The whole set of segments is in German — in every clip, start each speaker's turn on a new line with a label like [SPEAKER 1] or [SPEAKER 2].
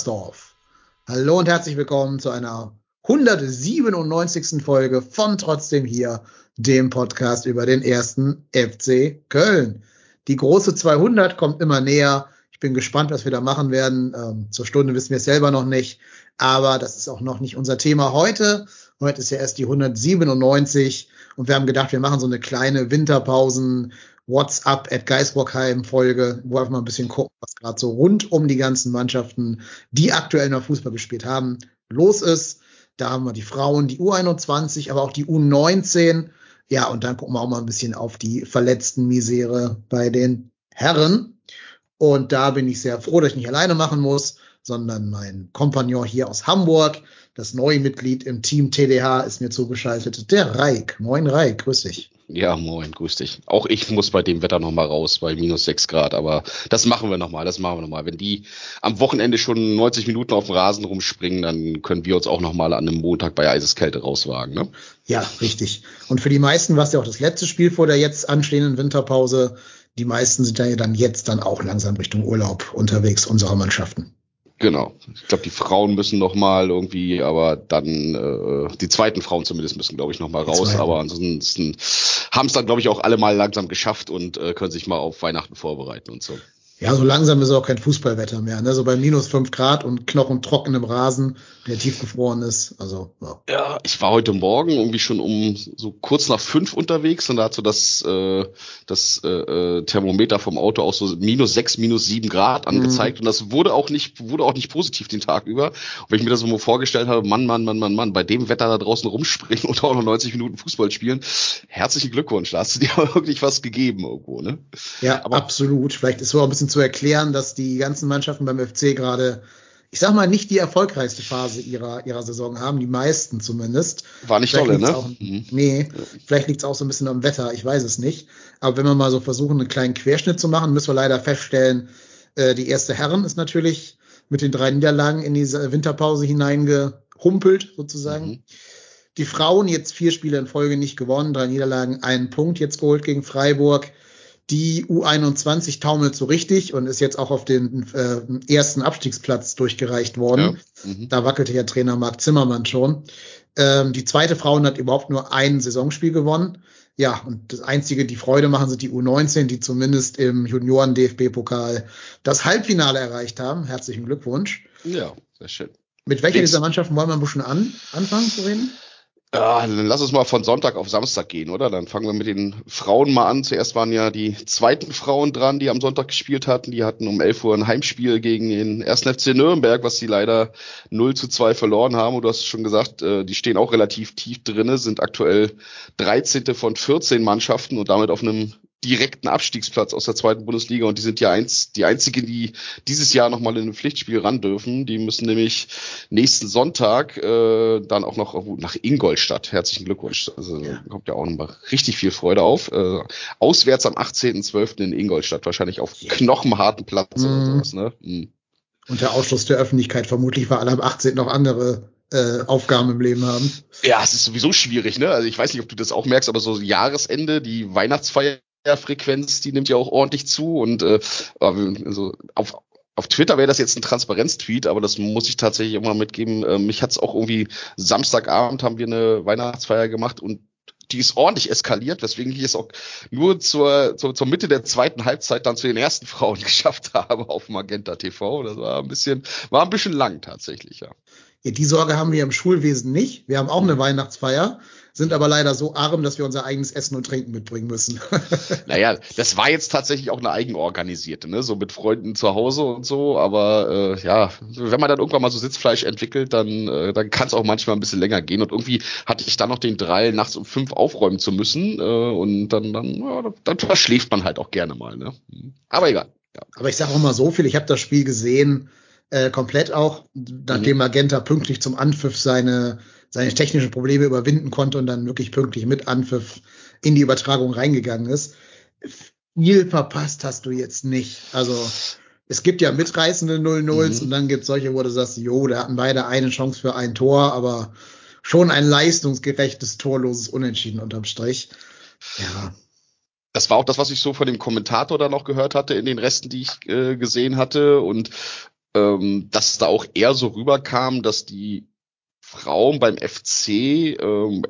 [SPEAKER 1] ruft Müngersdorf. Hallo und herzlich willkommen zu einer 197. Folge von Trotzdem hier, dem Podcast über den ersten FC Köln. Die große 200 kommt immer näher. Ich bin gespannt, was wir da machen werden. Ähm, zur Stunde wissen wir es selber noch nicht, aber das ist auch noch nicht unser Thema heute. Heute ist ja erst die 197 und wir haben gedacht, wir machen so eine kleine Winterpausen WhatsApp at Geisbockheim Folge, wo wir einfach mal ein bisschen gucken, was gerade so rund um die ganzen Mannschaften, die aktuell noch Fußball gespielt haben, los ist. Da haben wir die Frauen, die U21, aber auch die U19. Ja, und dann gucken wir auch mal ein bisschen auf die verletzten Misere bei den Herren. Und da bin ich sehr froh, dass ich nicht alleine machen muss, sondern mein Kompagnon hier aus Hamburg, das neue Mitglied im Team TDH, ist mir zugeschaltet, der Reik. Moin Reik, grüß dich.
[SPEAKER 2] Ja, moin, grüß dich. Auch ich muss bei dem Wetter nochmal raus, bei minus sechs Grad, aber das machen wir nochmal, das machen wir nochmal. Wenn die am Wochenende schon 90 Minuten auf dem Rasen rumspringen, dann können wir uns auch nochmal an einem Montag bei Eiseskälte rauswagen, ne?
[SPEAKER 1] Ja, richtig. Und für die meisten war es ja auch das letzte Spiel vor der jetzt anstehenden Winterpause. Die meisten sind ja dann jetzt dann auch langsam Richtung Urlaub unterwegs, unsere Mannschaften.
[SPEAKER 2] Genau. Ich glaube, die Frauen müssen noch mal irgendwie, aber dann äh, die zweiten Frauen zumindest müssen, glaube ich, noch mal raus. Aber ansonsten haben es dann, glaube ich, auch alle mal langsam geschafft und äh, können sich mal auf Weihnachten vorbereiten und so.
[SPEAKER 1] Ja, so langsam ist auch kein Fußballwetter mehr, ne? So bei minus fünf Grad und knochentrockenem Rasen, der tiefgefroren ist. Also,
[SPEAKER 2] ja. ja, ich war heute Morgen irgendwie schon um so kurz nach fünf unterwegs und da hat so das, äh, das äh, äh Thermometer vom Auto auch so minus sechs, minus sieben Grad angezeigt. Mhm. Und das wurde auch nicht, wurde auch nicht positiv den Tag über. Und wenn ich mir das so mal vorgestellt habe, Mann, Mann, Mann, Mann, Mann, bei dem Wetter da draußen rumspringen und auch noch 90 Minuten Fußball spielen, herzlichen Glückwunsch. Da hast du dir wirklich was gegeben irgendwo, ne?
[SPEAKER 1] Ja, aber absolut. Vielleicht ist so ein bisschen zu erklären, dass die ganzen Mannschaften beim FC gerade, ich sag mal, nicht die erfolgreichste Phase ihrer, ihrer Saison haben, die meisten zumindest.
[SPEAKER 2] War nicht tolle, ne?
[SPEAKER 1] Auch, mhm. Nee, vielleicht liegt es auch so ein bisschen am Wetter, ich weiß es nicht. Aber wenn wir mal so versuchen, einen kleinen Querschnitt zu machen, müssen wir leider feststellen, äh, die erste Herren ist natürlich mit den drei Niederlagen in diese Winterpause hineingehumpelt, sozusagen. Mhm. Die Frauen jetzt vier Spiele in Folge nicht gewonnen, drei Niederlagen, einen Punkt jetzt geholt gegen Freiburg. Die U21 taumelt so richtig und ist jetzt auch auf den äh, ersten Abstiegsplatz durchgereicht worden. Ja. Mhm. Da wackelte ja Trainer Marc Zimmermann schon. Ähm, die zweite Frauen hat überhaupt nur ein Saisonspiel gewonnen. Ja, und das einzige, die Freude machen, sind die U19, die zumindest im Junioren-DFB-Pokal das Halbfinale erreicht haben. Herzlichen Glückwunsch.
[SPEAKER 2] Ja, sehr schön.
[SPEAKER 1] Mit welcher dieser Mannschaften wollen wir ein bisschen an, anfangen zu reden?
[SPEAKER 2] Ja, dann lass uns mal von Sonntag auf Samstag gehen, oder? Dann fangen wir mit den Frauen mal an. Zuerst waren ja die zweiten Frauen dran, die am Sonntag gespielt hatten. Die hatten um 11 Uhr ein Heimspiel gegen den 1. FC Nürnberg, was sie leider 0 zu 2 verloren haben. Und du hast schon gesagt, äh, die stehen auch relativ tief drinne, sind aktuell 13. von 14 Mannschaften und damit auf einem direkten Abstiegsplatz aus der zweiten Bundesliga und die sind ja eins, die einzigen, die dieses Jahr nochmal in ein Pflichtspiel ran dürfen. Die müssen nämlich nächsten Sonntag äh, dann auch noch nach Ingolstadt. Herzlichen Glückwunsch. Also ja. kommt ja auch nochmal richtig viel Freude auf. Äh, auswärts am 18.12. in Ingolstadt, wahrscheinlich auf knochenharten Platz mhm. oder sowas. Ne? Mhm.
[SPEAKER 1] Und der Ausschluss der Öffentlichkeit vermutlich, weil alle am 18. noch andere äh, Aufgaben im Leben haben.
[SPEAKER 2] Ja, es ist sowieso schwierig, ne? Also ich weiß nicht, ob du das auch merkst, aber so Jahresende, die Weihnachtsfeier Frequenz, die nimmt ja auch ordentlich zu und äh, also auf, auf Twitter wäre das jetzt ein Transparenz-Tweet, aber das muss ich tatsächlich immer mitgeben. Äh, mich hat's auch irgendwie Samstagabend haben wir eine Weihnachtsfeier gemacht und die ist ordentlich eskaliert, weswegen ich es auch nur zur, zur, zur Mitte der zweiten Halbzeit dann zu den ersten Frauen geschafft habe auf Magenta TV. Das war ein bisschen, war ein bisschen lang tatsächlich, ja.
[SPEAKER 1] ja die Sorge haben wir im Schulwesen nicht. Wir haben auch eine Weihnachtsfeier sind aber leider so arm, dass wir unser eigenes Essen und Trinken mitbringen müssen.
[SPEAKER 2] naja, das war jetzt tatsächlich auch eine eigenorganisierte, ne? so mit Freunden zu Hause und so. Aber äh, ja, wenn man dann irgendwann mal so Sitzfleisch entwickelt, dann, äh, dann kann es auch manchmal ein bisschen länger gehen. Und irgendwie hatte ich dann noch den Drall, nachts um fünf aufräumen zu müssen. Äh, und dann, dann, ja, dann verschläft man halt auch gerne mal. Ne? Aber egal.
[SPEAKER 1] Ja. Aber ich sage auch mal so viel, ich habe das Spiel gesehen, äh, komplett auch, nachdem mhm. Magenta pünktlich zum Anpfiff seine seine technischen Probleme überwinden konnte und dann wirklich pünktlich mit Anpfiff in die Übertragung reingegangen ist. Viel verpasst hast du jetzt nicht. Also es gibt ja mitreißende 0-0s mhm. und dann gibt es solche, wo du sagst, jo, da hatten beide eine Chance für ein Tor, aber schon ein leistungsgerechtes, torloses Unentschieden unterm Strich. Ja.
[SPEAKER 2] Das war auch das, was ich so von dem Kommentator dann noch gehört hatte in den Resten, die ich äh, gesehen hatte. Und ähm, dass da auch eher so rüberkam, dass die Frauen beim FC ähm,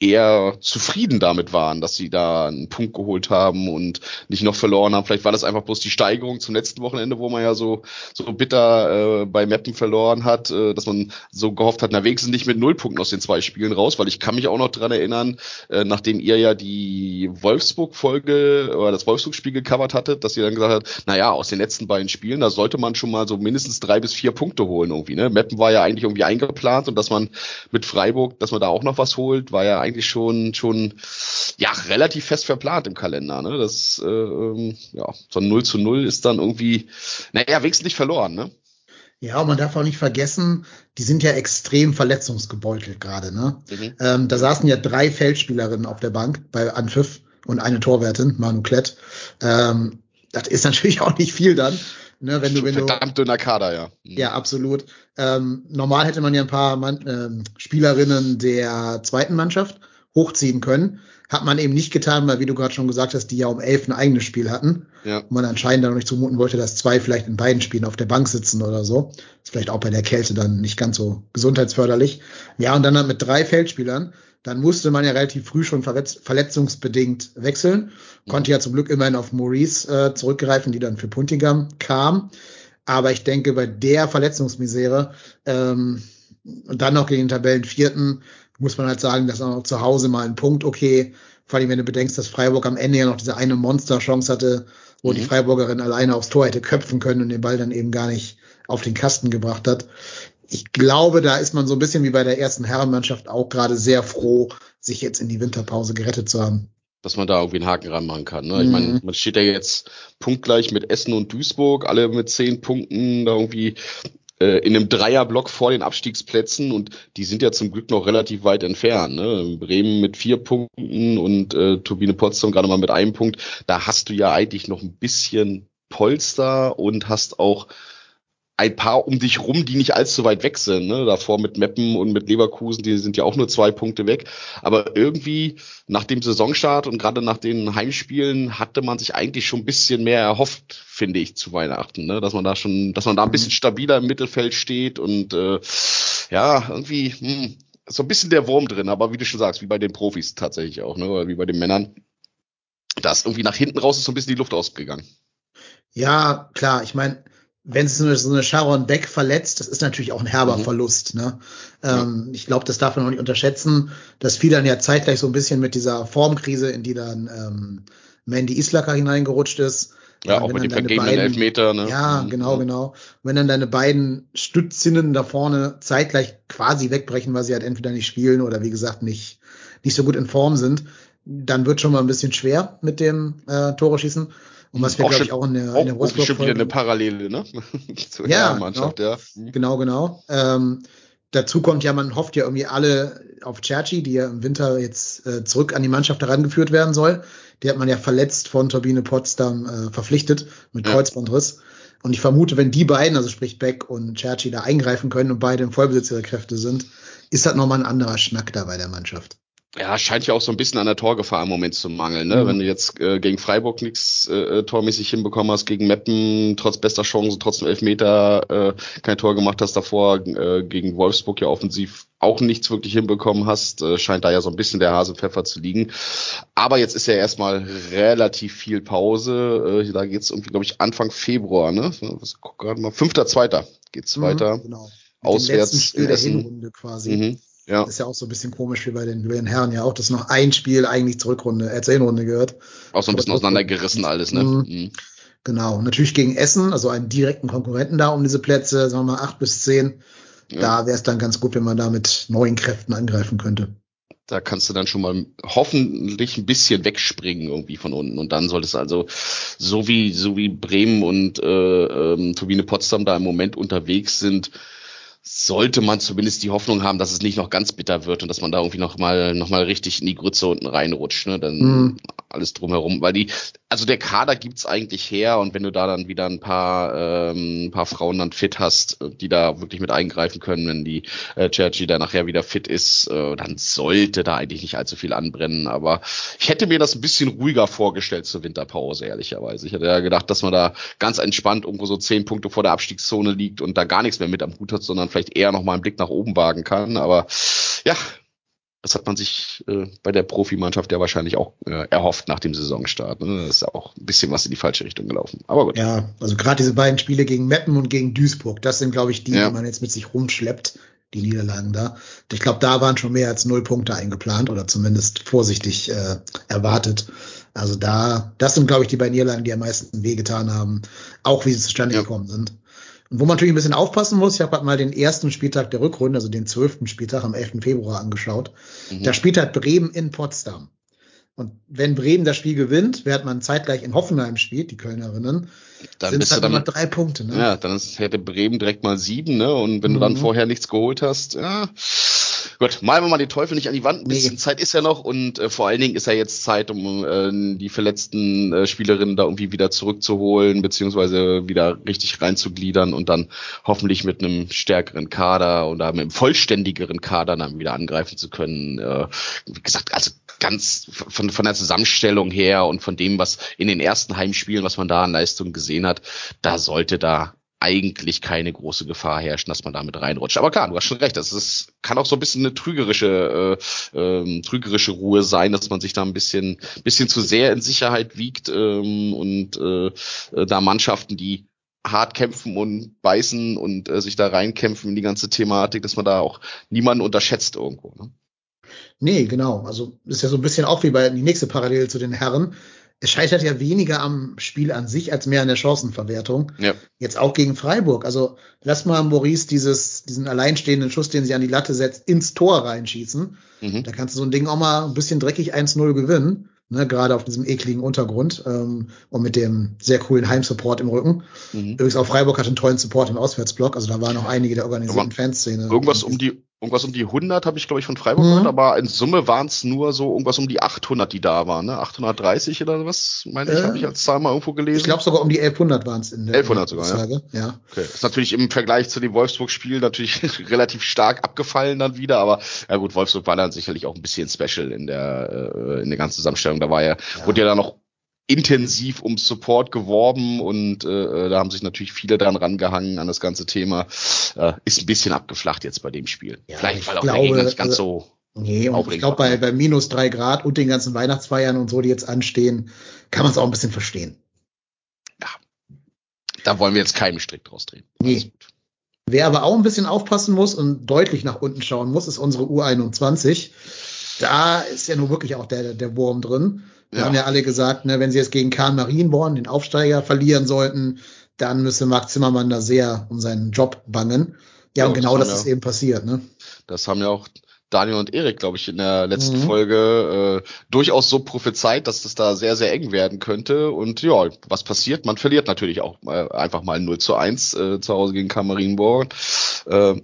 [SPEAKER 2] eher zufrieden damit waren, dass sie da einen Punkt geholt haben und nicht noch verloren haben. Vielleicht war das einfach bloß die Steigerung zum letzten Wochenende, wo man ja so so bitter äh, bei Mappen verloren hat, äh, dass man so gehofft hat, na wenigstens nicht mit null Punkten aus den zwei Spielen raus, weil ich kann mich auch noch dran erinnern, äh, nachdem ihr ja die Wolfsburg-Folge oder das Wolfsburg-Spiel gecovert hattet, dass ihr dann gesagt habt, na ja, aus den letzten beiden Spielen, da sollte man schon mal so mindestens drei bis vier Punkte holen irgendwie. Ne? Meppen war ja eigentlich irgendwie eingeplant und dass man mit Freiburg, dass man da auch noch was holt, war ja eigentlich schon, schon ja, relativ fest verplant im Kalender. Ne? Das, äh, ähm, ja, so ein 0 zu 0 ist dann irgendwie, naja, wenigstens nicht verloren, ne?
[SPEAKER 1] Ja, und man darf auch nicht vergessen, die sind ja extrem verletzungsgebeutelt gerade. Ne? Mhm. Ähm, da saßen ja drei Feldspielerinnen auf der Bank bei Anpfiff und eine Torwertin, Manu Klett. Ähm, das ist natürlich auch nicht viel dann.
[SPEAKER 2] Ne, wenn du, wenn verdammt du, dünner Kader, ja.
[SPEAKER 1] Mhm. Ja, absolut. Ähm, normal hätte man ja ein paar Mann, ähm, Spielerinnen der zweiten Mannschaft hochziehen können. Hat man eben nicht getan, weil, wie du gerade schon gesagt hast, die ja um elf ein eigenes Spiel hatten. Ja. Und man anscheinend dann noch nicht zumuten wollte, dass zwei vielleicht in beiden Spielen auf der Bank sitzen oder so. Ist vielleicht auch bei der Kälte dann nicht ganz so gesundheitsförderlich. Ja, und dann, dann mit drei Feldspielern. Dann musste man ja relativ früh schon verletzungsbedingt wechseln. Konnte ja zum Glück immerhin auf Maurice äh, zurückgreifen, die dann für Puntigam kam. Aber ich denke, bei der Verletzungsmisere ähm, und dann noch gegen den Tabellenvierten muss man halt sagen, dass auch zu Hause mal ein Punkt okay. Vor allem, wenn du bedenkst, dass Freiburg am Ende ja noch diese eine Monster-Chance hatte, wo mhm. die Freiburgerin alleine aufs Tor hätte köpfen können und den Ball dann eben gar nicht auf den Kasten gebracht hat. Ich glaube, da ist man so ein bisschen wie bei der ersten Herrenmannschaft auch gerade sehr froh, sich jetzt in die Winterpause gerettet zu haben.
[SPEAKER 2] Dass man da irgendwie einen Haken ranmachen kann. Ne? Mhm. Ich meine, man steht ja jetzt punktgleich mit Essen und Duisburg, alle mit zehn Punkten, da irgendwie äh, in einem Dreierblock vor den Abstiegsplätzen und die sind ja zum Glück noch relativ weit entfernt. Ne? Bremen mit vier Punkten und äh, Turbine Potsdam gerade mal mit einem Punkt. Da hast du ja eigentlich noch ein bisschen Polster und hast auch ein paar um dich rum, die nicht allzu weit weg sind. Ne? Davor mit Meppen und mit Leverkusen, die sind ja auch nur zwei Punkte weg. Aber irgendwie nach dem Saisonstart und gerade nach den Heimspielen hatte man sich eigentlich schon ein bisschen mehr erhofft, finde ich, zu Weihnachten. Ne? Dass man da schon, dass man da ein bisschen stabiler im Mittelfeld steht und äh, ja, irgendwie hm, so ein bisschen der Wurm drin, aber wie du schon sagst, wie bei den Profis tatsächlich auch, ne? Oder wie bei den Männern. Da ist irgendwie nach hinten raus ist so ein bisschen die Luft ausgegangen.
[SPEAKER 1] Ja, klar, ich meine, wenn es so, so eine Sharon Beck verletzt, das ist natürlich auch ein herber mhm. Verlust. Ne? Ähm, ja. Ich glaube, das darf man auch nicht unterschätzen. Das fiel dann ja zeitgleich so ein bisschen mit dieser Formkrise, in die dann ähm, Mandy Islaka hineingerutscht ist.
[SPEAKER 2] Ja, auch mit den vergebenen Elfmeter. Ne?
[SPEAKER 1] Ja, mhm. genau, genau. wenn dann deine beiden Stützinnen da vorne zeitgleich quasi wegbrechen, weil sie halt entweder nicht spielen oder wie gesagt nicht, nicht so gut in Form sind, dann wird schon mal ein bisschen schwer mit dem äh, Tore schießen. Und was wir, glaube ich, auch in der, auch, in der
[SPEAKER 2] Wolfsburg schon wieder eine Parallele, ne?
[SPEAKER 1] Zur ja, Mannschaft, genau. ja. Genau, genau. Ähm, dazu kommt ja, man hofft ja irgendwie alle auf Cerci, die ja im Winter jetzt äh, zurück an die Mannschaft herangeführt werden soll. Die hat man ja verletzt von Turbine Potsdam äh, verpflichtet mit ja. Kreuzbandriss. Und ich vermute, wenn die beiden, also sprich Beck und Cerci, da eingreifen können und beide im Vollbesitz ihrer Kräfte sind, ist das nochmal ein anderer Schnack da bei der Mannschaft.
[SPEAKER 2] Ja, scheint ja auch so ein bisschen an der Torgefahr im Moment zu mangeln. Ne? Mhm. Wenn du jetzt äh, gegen Freiburg nichts äh, tormäßig hinbekommen hast, gegen Meppen trotz bester Chancen, trotzdem Elfmeter äh, kein Tor gemacht hast davor, äh, gegen Wolfsburg ja offensiv auch nichts wirklich hinbekommen hast, äh, scheint da ja so ein bisschen der Hasenpfeffer zu liegen. Aber jetzt ist ja erstmal relativ viel Pause. Äh, da geht's irgendwie, glaube ich, Anfang Februar, ne? Was, guck gerade mal, fünfter, zweiter geht's mhm, weiter. Genau. Mit Auswärts in Essen.
[SPEAKER 1] quasi. Mhm. Ja. ist ja auch so ein bisschen komisch wie bei den, bei den Herren ja auch, dass noch ein Spiel eigentlich zur Rückrunde, äh, zur Hinrunde gehört.
[SPEAKER 2] Auch so ein bisschen auseinandergerissen alles, ne? Mhm. mhm.
[SPEAKER 1] Genau. Natürlich gegen Essen, also einen direkten Konkurrenten da um diese Plätze, sagen wir mal acht bis zehn. Ja. Da wäre es dann ganz gut, wenn man da mit neuen Kräften angreifen könnte.
[SPEAKER 2] Da kannst du dann schon mal hoffentlich ein bisschen wegspringen irgendwie von unten. Und dann soll es also, so wie, so wie Bremen und äh, ähm, Turbine Potsdam da im Moment unterwegs sind, sollte man zumindest die Hoffnung haben, dass es nicht noch ganz bitter wird und dass man da irgendwie noch mal, noch mal richtig in die Grütze unten reinrutscht. Ne? Dann, mhm. alles drumherum, weil die, also der Kader gibt's eigentlich her und wenn du da dann wieder ein paar, ähm, ein paar Frauen dann fit hast, die da wirklich mit eingreifen können, wenn die äh, Cherchi da nachher wieder fit ist, äh, dann sollte da eigentlich nicht allzu viel anbrennen. Aber ich hätte mir das ein bisschen ruhiger vorgestellt zur Winterpause, ehrlicherweise. Ich hätte ja gedacht, dass man da ganz entspannt irgendwo so zehn Punkte vor der Abstiegszone liegt und da gar nichts mehr mit am Hut hat, sondern vielleicht eher noch mal einen Blick nach oben wagen kann. Aber ja, das hat man sich äh, bei der Profimannschaft ja wahrscheinlich auch äh, erhofft nach dem Saisonstart. Ne? Das ist auch ein bisschen was in die falsche Richtung gelaufen. Aber gut.
[SPEAKER 1] Ja, also gerade diese beiden Spiele gegen Meppen und gegen Duisburg, das sind, glaube ich, die, ja. die man jetzt mit sich rumschleppt, die Niederlagen da. Ich glaube, da waren schon mehr als null Punkte eingeplant oder zumindest vorsichtig äh, erwartet. Also da, das sind, glaube ich, die beiden Niederlagen, die am meisten wehgetan haben, auch wie sie zustande ja. gekommen sind. Und wo man natürlich ein bisschen aufpassen muss, ich habe halt mal den ersten Spieltag der Rückrunde, also den zwölften Spieltag am 11. Februar angeschaut. Mhm. Da spielt halt Bremen in Potsdam. Und wenn Bremen das Spiel gewinnt, während man zeitgleich in Hoffenheim spielt, die Kölnerinnen,
[SPEAKER 2] dann sind es halt immer drei Punkte. Ne? Ja, dann ist, hätte Bremen direkt mal sieben, ne? Und wenn mhm. du dann mhm. vorher nichts geholt hast, ja. Gut, malen wir mal den Teufel nicht an die Wand. Ein bisschen nee. Zeit ist ja noch und äh, vor allen Dingen ist ja jetzt Zeit, um äh, die verletzten äh, Spielerinnen da irgendwie wieder zurückzuholen, beziehungsweise wieder richtig reinzugliedern und dann hoffentlich mit einem stärkeren Kader oder mit einem vollständigeren Kader dann wieder angreifen zu können. Äh, wie gesagt, also ganz von, von der Zusammenstellung her und von dem, was in den ersten Heimspielen, was man da an Leistung gesehen hat, da sollte da eigentlich keine große Gefahr herrschen, dass man damit reinrutscht. Aber klar, du hast schon recht, das ist, kann auch so ein bisschen eine trügerische, äh, äh, trügerische Ruhe sein, dass man sich da ein bisschen, bisschen zu sehr in Sicherheit wiegt ähm, und äh, da Mannschaften, die hart kämpfen und beißen und äh, sich da reinkämpfen in die ganze Thematik, dass man da auch niemanden unterschätzt irgendwo. Ne?
[SPEAKER 1] Nee, genau. Also ist ja so ein bisschen auch wie bei die nächste Parallele zu den Herren es scheitert ja weniger am Spiel an sich als mehr an der Chancenverwertung. Ja. Jetzt auch gegen Freiburg. Also lass mal Maurice dieses, diesen alleinstehenden Schuss, den sie an die Latte setzt, ins Tor reinschießen. Mhm. Da kannst du so ein Ding auch mal ein bisschen dreckig 1-0 gewinnen. Ne, gerade auf diesem ekligen Untergrund ähm, und mit dem sehr coolen Heimsupport im Rücken. Mhm. Übrigens auch Freiburg hat einen tollen Support im Auswärtsblock, also da waren noch einige der organisierten Fanszene.
[SPEAKER 2] Irgendwas um die irgendwas um die 100 habe ich glaube ich von Freiburg mhm. gehört, aber in Summe waren es nur so irgendwas um die 800, die da waren, ne? 830 oder was, meine ich, äh, habe ich als Zahl mal irgendwo gelesen.
[SPEAKER 1] Ich glaube sogar um die 1100 waren es in
[SPEAKER 2] der 1100 sogar, ja. ja. Okay. Ist natürlich im Vergleich zu dem Wolfsburg-Spiel natürlich relativ stark abgefallen dann wieder, aber ja gut, Wolfsburg war dann sicherlich auch ein bisschen special in der äh, in der ganzen Zusammenstellung. Da war ja, ja. wurde ja dann noch intensiv um Support geworben und äh, da haben sich natürlich viele dran rangehangen an das ganze Thema. Äh, ist ein bisschen abgeflacht jetzt bei dem Spiel.
[SPEAKER 1] Ja, Vielleicht weil auch glaube, der Gegner nicht ganz so. Nee, und ich glaube, bei, bei minus drei Grad und den ganzen Weihnachtsfeiern und so, die jetzt anstehen, kann man es auch ein bisschen verstehen.
[SPEAKER 2] Ja. Da wollen wir jetzt keinen Strick draus drehen.
[SPEAKER 1] Nee. Wer aber auch ein bisschen aufpassen muss und deutlich nach unten schauen muss, ist unsere U21. Da ist ja nur wirklich auch der, der Wurm drin. Wir ja. haben ja alle gesagt, ne, wenn sie jetzt gegen Kahn Marienborn, den Aufsteiger, verlieren sollten, dann müsste Marc Zimmermann da sehr um seinen Job bangen. Ja, ja und genau das, das ist ja, eben passiert. Ne?
[SPEAKER 2] Das haben ja auch Daniel und Erik, glaube ich, in der letzten mhm. Folge äh, durchaus so prophezeit, dass das da sehr, sehr eng werden könnte. Und ja, was passiert? Man verliert natürlich auch äh, einfach mal 0 zu 1 äh, zu Hause gegen Kamerinborn. Äh,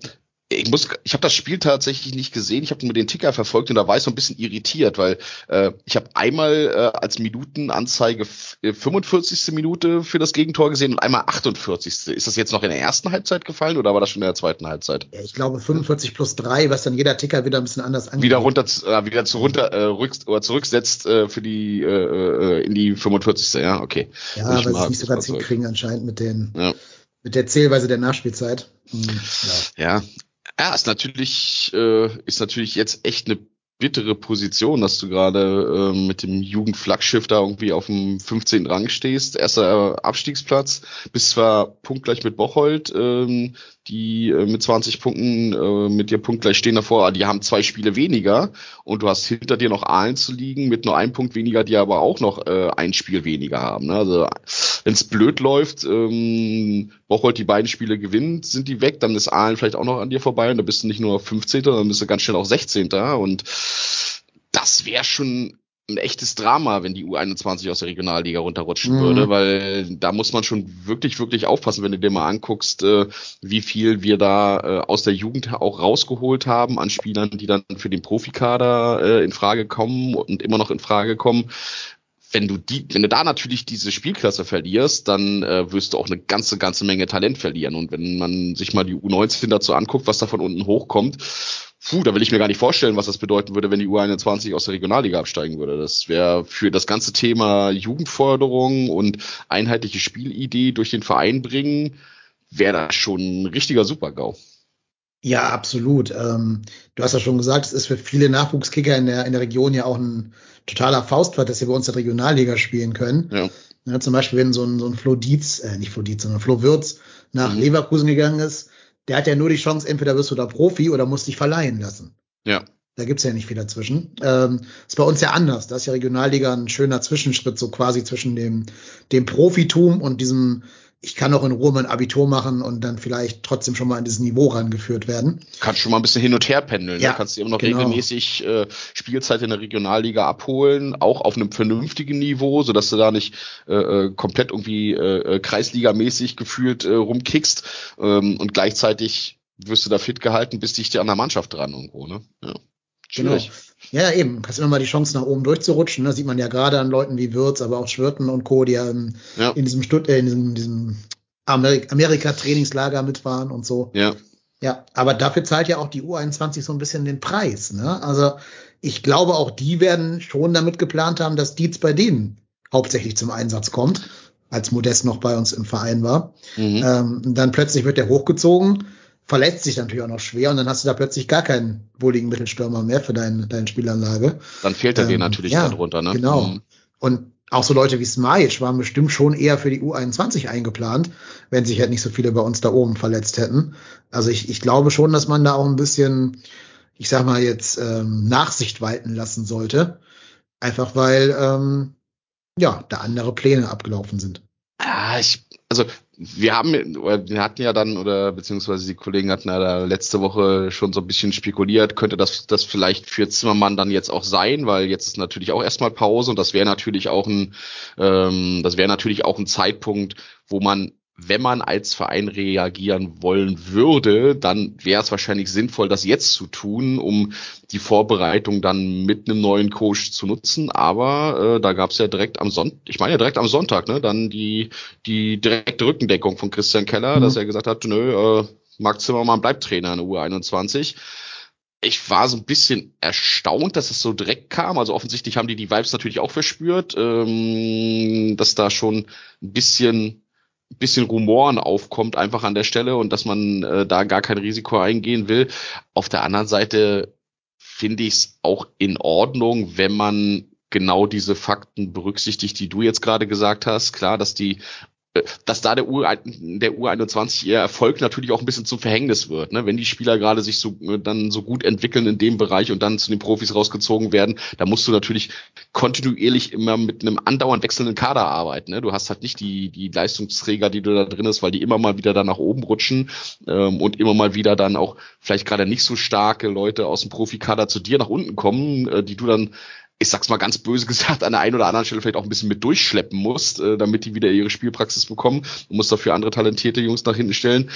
[SPEAKER 2] ich muss, ich habe das Spiel tatsächlich nicht gesehen. Ich habe nur den Ticker verfolgt und da war ich so ein bisschen irritiert, weil äh, ich habe einmal äh, als Minutenanzeige 45. Äh, Minute für das Gegentor gesehen und einmal 48. Ist das jetzt noch in der ersten Halbzeit gefallen oder war das schon in der zweiten Halbzeit?
[SPEAKER 1] Ja, ich glaube 45 plus 3, was dann jeder Ticker wieder ein bisschen anders
[SPEAKER 2] angeht. Wieder runter, äh, wieder zu runter äh, rück, oder zurücksetzt äh, für die äh, äh in die 45. Ja, okay.
[SPEAKER 1] Ja, weil sie es nicht so ganz hinkriegen anscheinend mit den ja. mit der Zählweise der Nachspielzeit. Hm,
[SPEAKER 2] ja. ja, ja, ist natürlich, äh, ist natürlich jetzt echt eine bittere Position, dass du gerade äh, mit dem Jugendflaggschiff da irgendwie auf dem 15. Rang stehst. Erster Abstiegsplatz, bist zwar punktgleich mit Bocholt, ähm, die äh, mit 20 Punkten äh, mit dir punktgleich stehen davor, die haben zwei Spiele weniger und du hast hinter dir noch Aalen zu liegen mit nur einem Punkt weniger, die aber auch noch äh, ein Spiel weniger haben. Ne? Also wenn es blöd läuft, ähm, Bocholt die beiden Spiele gewinnt, sind die weg, dann ist Aalen vielleicht auch noch an dir vorbei und da bist du nicht nur 15., dann bist du ganz schnell auch 16. und das wäre schon ein echtes Drama, wenn die U21 aus der Regionalliga runterrutschen mhm. würde, weil da muss man schon wirklich, wirklich aufpassen, wenn du dir mal anguckst, äh, wie viel wir da äh, aus der Jugend auch rausgeholt haben an Spielern, die dann für den Profikader äh, in Frage kommen und immer noch in Frage kommen wenn du die, wenn du da natürlich diese Spielklasse verlierst, dann äh, wirst du auch eine ganze, ganze Menge Talent verlieren. Und wenn man sich mal die U19 dazu anguckt, was da von unten hochkommt, puh, da will ich mir gar nicht vorstellen, was das bedeuten würde, wenn die U21 aus der Regionalliga absteigen würde. Das wäre für das ganze Thema Jugendförderung und einheitliche Spielidee durch den Verein bringen, wäre das schon ein richtiger Supergau.
[SPEAKER 1] Ja, absolut. Ähm, du hast ja schon gesagt, es ist für viele Nachwuchskicker in der, in der Region ja auch ein totaler Faustpfand, dass sie bei uns in der Regionalliga spielen können. Ja. ja zum Beispiel, wenn so ein, so ein Flo Dietz, äh, nicht Flo Dietz, sondern Flo Würz nach mhm. Leverkusen gegangen ist, der hat ja nur die Chance, entweder wirst du da Profi oder musst dich verleihen lassen.
[SPEAKER 2] Ja.
[SPEAKER 1] Da gibt's ja nicht viel dazwischen. Ähm, ist bei uns ja anders. Da ist ja Regionalliga ein schöner Zwischenschritt, so quasi zwischen dem, dem Profitum und diesem ich kann auch in Ruhe mein Abitur machen und dann vielleicht trotzdem schon mal in dieses Niveau rangeführt werden.
[SPEAKER 2] Kannst schon mal ein bisschen hin und her pendeln. Ne? Ja, ne? Kannst dir immer noch genau. regelmäßig äh, Spielzeit in der Regionalliga abholen, auch auf einem vernünftigen Niveau, sodass du da nicht äh, äh komplett irgendwie äh, äh, Kreisligamäßig gefühlt äh, rumkickst ähm, und gleichzeitig wirst du da fit gehalten, bis dich dir an der Mannschaft dran irgendwo. Ne? Ja.
[SPEAKER 1] Schwierig. Genau. Ja, eben. Hast immer mal die Chance, nach oben durchzurutschen. Das sieht man ja gerade an Leuten wie Würz, aber auch Schwirten und Co., die ja, in, ja. in diesem, Stutt äh, in diesem, diesem Amerika-Trainingslager mitfahren und so.
[SPEAKER 2] Ja.
[SPEAKER 1] Ja, aber dafür zahlt ja auch die U21 so ein bisschen den Preis. Ne? Also ich glaube, auch die werden schon damit geplant haben, dass Dietz bei denen hauptsächlich zum Einsatz kommt, als Modest noch bei uns im Verein war. Mhm. Ähm, dann plötzlich wird er hochgezogen verletzt sich natürlich auch noch schwer und dann hast du da plötzlich gar keinen bulligen Mittelstürmer mehr für dein, deine Spielanlage.
[SPEAKER 2] Dann fehlt er ähm, dir natürlich ja, darunter, ne?
[SPEAKER 1] Genau. Mhm. Und auch so Leute wie Smajic waren bestimmt schon eher für die U21 eingeplant, wenn sich halt nicht so viele bei uns da oben verletzt hätten. Also ich, ich glaube schon, dass man da auch ein bisschen, ich sag mal jetzt, ähm, Nachsicht walten lassen sollte. Einfach weil, ähm, ja, da andere Pläne abgelaufen sind.
[SPEAKER 2] Ja, ich, also wir haben, wir hatten ja dann, oder beziehungsweise die Kollegen hatten ja da letzte Woche schon so ein bisschen spekuliert, könnte das, das vielleicht für Zimmermann dann jetzt auch sein, weil jetzt ist natürlich auch erstmal Pause und das wäre natürlich auch ein, ähm, das wäre natürlich auch ein Zeitpunkt, wo man wenn man als Verein reagieren wollen würde, dann wäre es wahrscheinlich sinnvoll, das jetzt zu tun, um die Vorbereitung dann mit einem neuen Coach zu nutzen. Aber äh, da gab es ja direkt am Sonntag, ich meine ja direkt am Sonntag, ne, dann die die direkte Rückendeckung von Christian Keller, mhm. dass er gesagt hat, nö, äh, Marc Zimmermann bleibt Trainer in der U21 ich war so ein bisschen erstaunt, dass es so direkt kam. Also offensichtlich haben die die Vibes natürlich auch verspürt, ähm, dass da schon ein bisschen bisschen Rumoren aufkommt einfach an der Stelle und dass man äh, da gar kein Risiko eingehen will. Auf der anderen Seite finde ich es auch in Ordnung, wenn man genau diese Fakten berücksichtigt, die du jetzt gerade gesagt hast. Klar, dass die dass da der, U, der U21 ihr Erfolg natürlich auch ein bisschen zum Verhängnis wird. Ne? Wenn die Spieler gerade sich so dann so gut entwickeln in dem Bereich und dann zu den Profis rausgezogen werden, da musst du natürlich kontinuierlich immer mit einem andauernd wechselnden Kader arbeiten. Ne? Du hast halt nicht die, die Leistungsträger, die du da drin hast, weil die immer mal wieder dann nach oben rutschen ähm, und immer mal wieder dann auch vielleicht gerade nicht so starke Leute aus dem Profikader zu dir nach unten kommen, äh, die du dann ich sag's mal ganz böse gesagt, an der einen oder anderen Stelle vielleicht auch ein bisschen mit durchschleppen musst, äh, damit die wieder ihre Spielpraxis bekommen. Du musst dafür andere talentierte Jungs nach hinten stellen.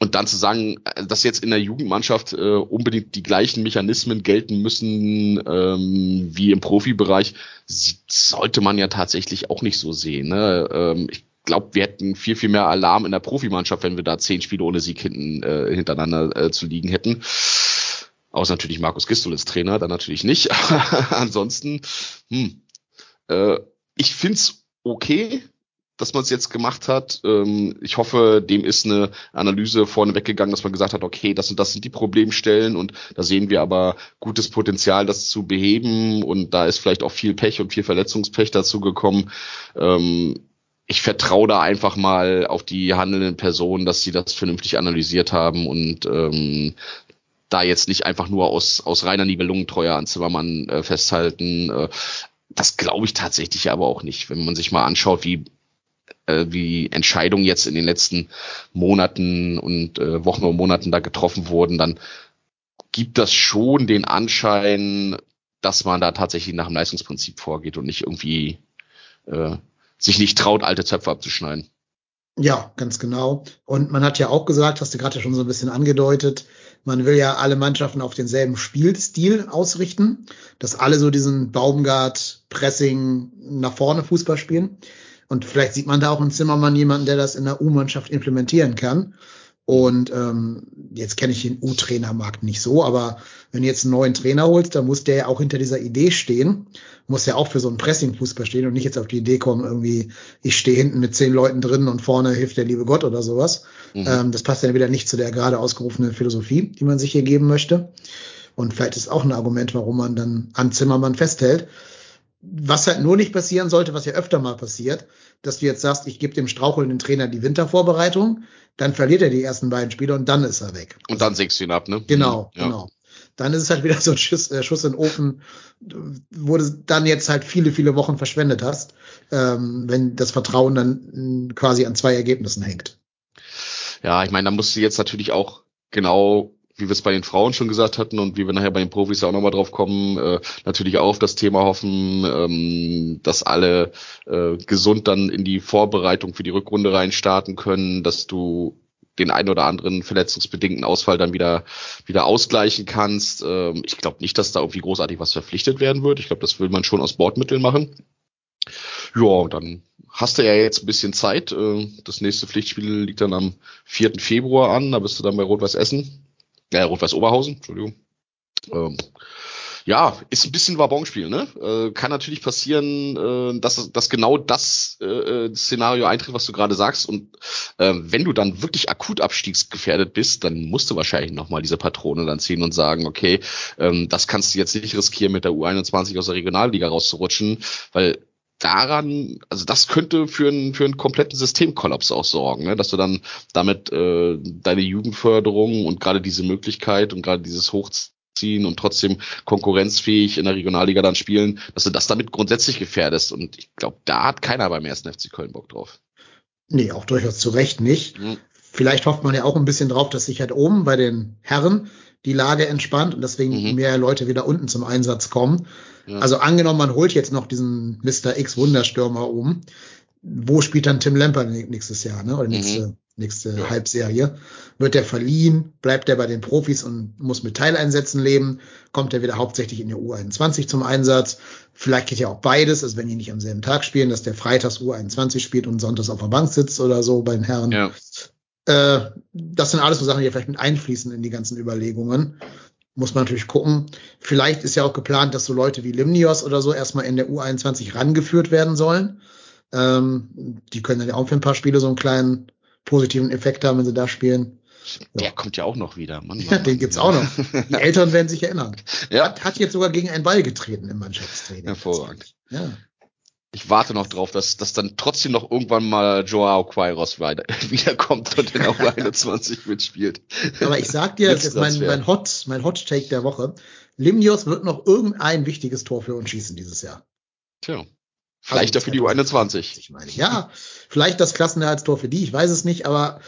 [SPEAKER 2] Und dann zu sagen, äh, dass jetzt in der Jugendmannschaft äh, unbedingt die gleichen Mechanismen gelten müssen ähm, wie im Profibereich, sollte man ja tatsächlich auch nicht so sehen. Ne? Ähm, ich glaube, wir hätten viel, viel mehr Alarm in der Profimannschaft, wenn wir da zehn Spiele ohne Sieg hinten, äh, hintereinander äh, zu liegen hätten. Außer natürlich Markus Gistel ist Trainer, dann natürlich nicht. Ansonsten, hm, äh, ich find's okay, dass man es jetzt gemacht hat. Ähm, ich hoffe, dem ist eine Analyse vorne weggegangen, dass man gesagt hat, okay, das und das sind die Problemstellen und da sehen wir aber gutes Potenzial, das zu beheben und da ist vielleicht auch viel Pech und viel Verletzungspech dazu gekommen. Ähm, ich vertraue da einfach mal auf die handelnden Personen, dass sie das vernünftig analysiert haben und ähm, da jetzt nicht einfach nur aus, aus reiner Nibelungentreue an Zimmermann äh, festhalten. Äh, das glaube ich tatsächlich aber auch nicht, wenn man sich mal anschaut, wie äh, wie Entscheidungen jetzt in den letzten Monaten und äh, Wochen und Monaten da getroffen wurden, dann gibt das schon den Anschein, dass man da tatsächlich nach dem Leistungsprinzip vorgeht und nicht irgendwie äh, sich nicht traut, alte Zöpfe abzuschneiden.
[SPEAKER 1] Ja, ganz genau. Und man hat ja auch gesagt, hast du gerade schon so ein bisschen angedeutet, Man will ja alle Mannschaften auf denselben Spielstil ausrichten, dass alle so diesen Baumgart Pressing nach vorne Fußball spielen. Und vielleicht sieht man da auch in Zimmermann jemanden, der das in der U-Mannschaft implementieren kann. Und ähm, jetzt kenne ich den U-Trainermarkt nicht so, aber wenn du jetzt einen neuen Trainer holst, dann muss der ja auch hinter dieser Idee stehen, muss ja auch für so einen Pressing-Fußball stehen und nicht jetzt auf die Idee kommen, irgendwie, ich stehe hinten mit zehn Leuten drin und vorne hilft der liebe Gott oder sowas. Mhm. Ähm, das passt ja wieder nicht zu der gerade ausgerufenen Philosophie, die man sich hier geben möchte. Und vielleicht ist auch ein Argument, warum man dann an Zimmermann festhält. Was halt nur nicht passieren sollte, was ja öfter mal passiert, dass du jetzt sagst, ich gebe dem strauchelnden Trainer die Wintervorbereitung, dann verliert er die ersten beiden Spiele und dann ist er weg.
[SPEAKER 2] Und dann sägst du ihn ab, ne?
[SPEAKER 1] Genau, ja. genau. Dann ist es halt wieder so ein Schuss, äh, Schuss in den Ofen, wo du dann jetzt halt viele, viele Wochen verschwendet hast, ähm, wenn das Vertrauen dann quasi an zwei Ergebnissen hängt.
[SPEAKER 2] Ja, ich meine, da musst du jetzt natürlich auch genau wie wir es bei den Frauen schon gesagt hatten und wie wir nachher bei den Profis auch nochmal drauf kommen, äh, natürlich auch auf das Thema hoffen, ähm, dass alle äh, gesund dann in die Vorbereitung für die Rückrunde rein starten können, dass du den einen oder anderen verletzungsbedingten Ausfall dann wieder wieder ausgleichen kannst. Ähm, ich glaube nicht, dass da irgendwie großartig was verpflichtet werden wird. Ich glaube, das will man schon aus Bordmitteln machen. Ja, dann hast du ja jetzt ein bisschen Zeit. Äh, das nächste Pflichtspiel liegt dann am 4. Februar an. Da bist du dann bei Rot-Weiß Essen äh, Rot-Weiß Oberhausen, Entschuldigung. Ähm, ja, ist ein bisschen Wabonspiel, ne? Äh, kann natürlich passieren, äh, dass, dass genau das äh, äh, Szenario eintritt, was du gerade sagst. Und äh, wenn du dann wirklich akut abstiegsgefährdet bist, dann musst du wahrscheinlich nochmal diese Patrone dann ziehen und sagen, okay, ähm, das kannst du jetzt nicht riskieren, mit der U21 aus der Regionalliga rauszurutschen, weil daran, also das könnte für einen für einen kompletten Systemkollaps auch sorgen, ne? dass du dann damit äh, deine Jugendförderung und gerade diese Möglichkeit und gerade dieses Hochziehen und trotzdem konkurrenzfähig in der Regionalliga dann spielen, dass du das damit grundsätzlich gefährdest. Und ich glaube, da hat keiner beim ersten FC Köln Bock drauf.
[SPEAKER 1] Nee, auch durchaus zu Recht nicht. Mhm. Vielleicht hofft man ja auch ein bisschen drauf, dass sich halt oben bei den Herren die Lage entspannt und deswegen mhm. mehr Leute wieder unten zum Einsatz kommen. Ja. Also angenommen, man holt jetzt noch diesen Mr. X Wunderstürmer um. Wo spielt dann Tim Lemper nächstes Jahr, ne? Oder nächste, mhm. nächste ja. Halbserie? Wird der verliehen? Bleibt er bei den Profis und muss mit Teileinsätzen leben? Kommt er wieder hauptsächlich in der U21 zum Einsatz? Vielleicht geht ja auch beides, also wenn die nicht am selben Tag spielen, dass der freitags U21 spielt und sonntags auf der Bank sitzt oder so bei den Herren. Ja. Äh, das sind alles so Sachen, die vielleicht mit einfließen in die ganzen Überlegungen. Muss man natürlich gucken. Vielleicht ist ja auch geplant, dass so Leute wie Limnios oder so erstmal in der U21 rangeführt werden sollen. Ähm, die können dann ja auch für ein paar Spiele so einen kleinen positiven Effekt haben, wenn sie da spielen.
[SPEAKER 2] Der kommt ja auch noch wieder. Mann,
[SPEAKER 1] Mann, ja, den gibt's auch noch. Die Eltern werden sich erinnern. Ja. Hat, hat jetzt sogar gegen einen Ball getreten im Mannschaftstraining.
[SPEAKER 2] Hervorragend. Ja ich warte noch drauf, dass, dass dann trotzdem noch irgendwann mal Joao Queiroz wiederkommt und in der U21 mitspielt.
[SPEAKER 1] Aber ich sag dir, das ist mein, mein Hot, mein Hot Take der Woche. Limnios wird noch irgendein wichtiges Tor für uns schießen dieses Jahr.
[SPEAKER 2] Tja. Vielleicht also, dafür die U21.
[SPEAKER 1] Ich meine, ja, vielleicht das Klassenerhaltstor für die, ich weiß es nicht, aber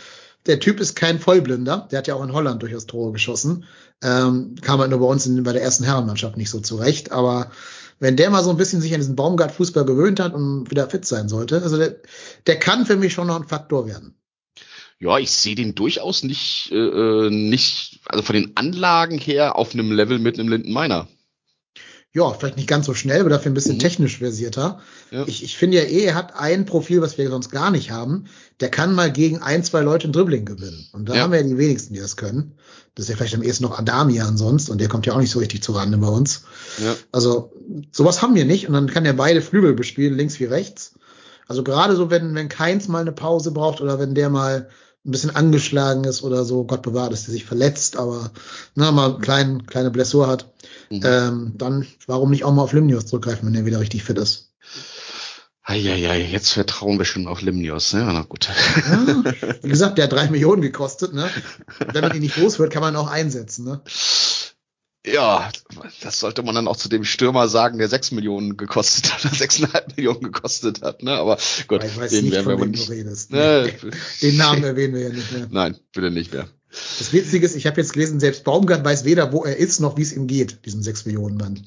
[SPEAKER 1] der Typ ist kein Vollblinder. Der hat ja auch in Holland durchaus Tore geschossen. Ähm, kam halt nur bei uns in, bei der ersten Herrenmannschaft nicht so zurecht, aber wenn der mal so ein bisschen sich an diesen Baumgart-Fußball gewöhnt hat und wieder fit sein sollte, also der, der kann für mich schon noch ein Faktor werden.
[SPEAKER 2] Ja, ich sehe den durchaus nicht, äh, äh nicht, also von den Anlagen her auf einem Level mit einem Linden Miner
[SPEAKER 1] ja, vielleicht nicht ganz so schnell, aber dafür ein bisschen mhm. technisch versierter. Ja. Ich, ich finde ja eh, er hat ein Profil, was wir sonst gar nicht haben. Der kann mal gegen ein, zwei Leute ein Dribbling gewinnen. Und da ja. haben wir ja die wenigsten, die das können. Das ist ja vielleicht am ehesten noch Adamian sonst und der kommt ja auch nicht so richtig zu Rande bei uns. Ja. Also sowas haben wir nicht und dann kann er beide Flügel bespielen, links wie rechts. Also gerade so, wenn, wenn Keins mal eine Pause braucht oder wenn der mal ein bisschen angeschlagen ist oder so, Gott bewahrt, dass der sich verletzt, aber na, mal klein, kleine Blessur hat, mhm. ähm, dann warum nicht auch mal auf Limnios zurückgreifen, wenn er wieder richtig fit ist.
[SPEAKER 2] Eieiei, jetzt vertrauen wir schon auf Limnios, ne? Na gut.
[SPEAKER 1] Ja, wie gesagt, der hat drei Millionen gekostet, ne? Wenn man ihn nicht los wird, kann man ihn auch einsetzen, ne?
[SPEAKER 2] Ja, das sollte man dann auch zu dem Stürmer sagen, der sechs Millionen gekostet hat, oder sechseinhalb Millionen gekostet hat, ne? Aber gut,
[SPEAKER 1] den nicht, werden wir nicht. Redest, ne? Den Namen erwähnen wir ja nicht mehr.
[SPEAKER 2] Nein, bitte nicht mehr.
[SPEAKER 1] Das Witzige ist, ich habe jetzt gelesen, selbst Baumgart weiß weder, wo er ist, noch wie es ihm geht, diesem sechs Millionen Mann.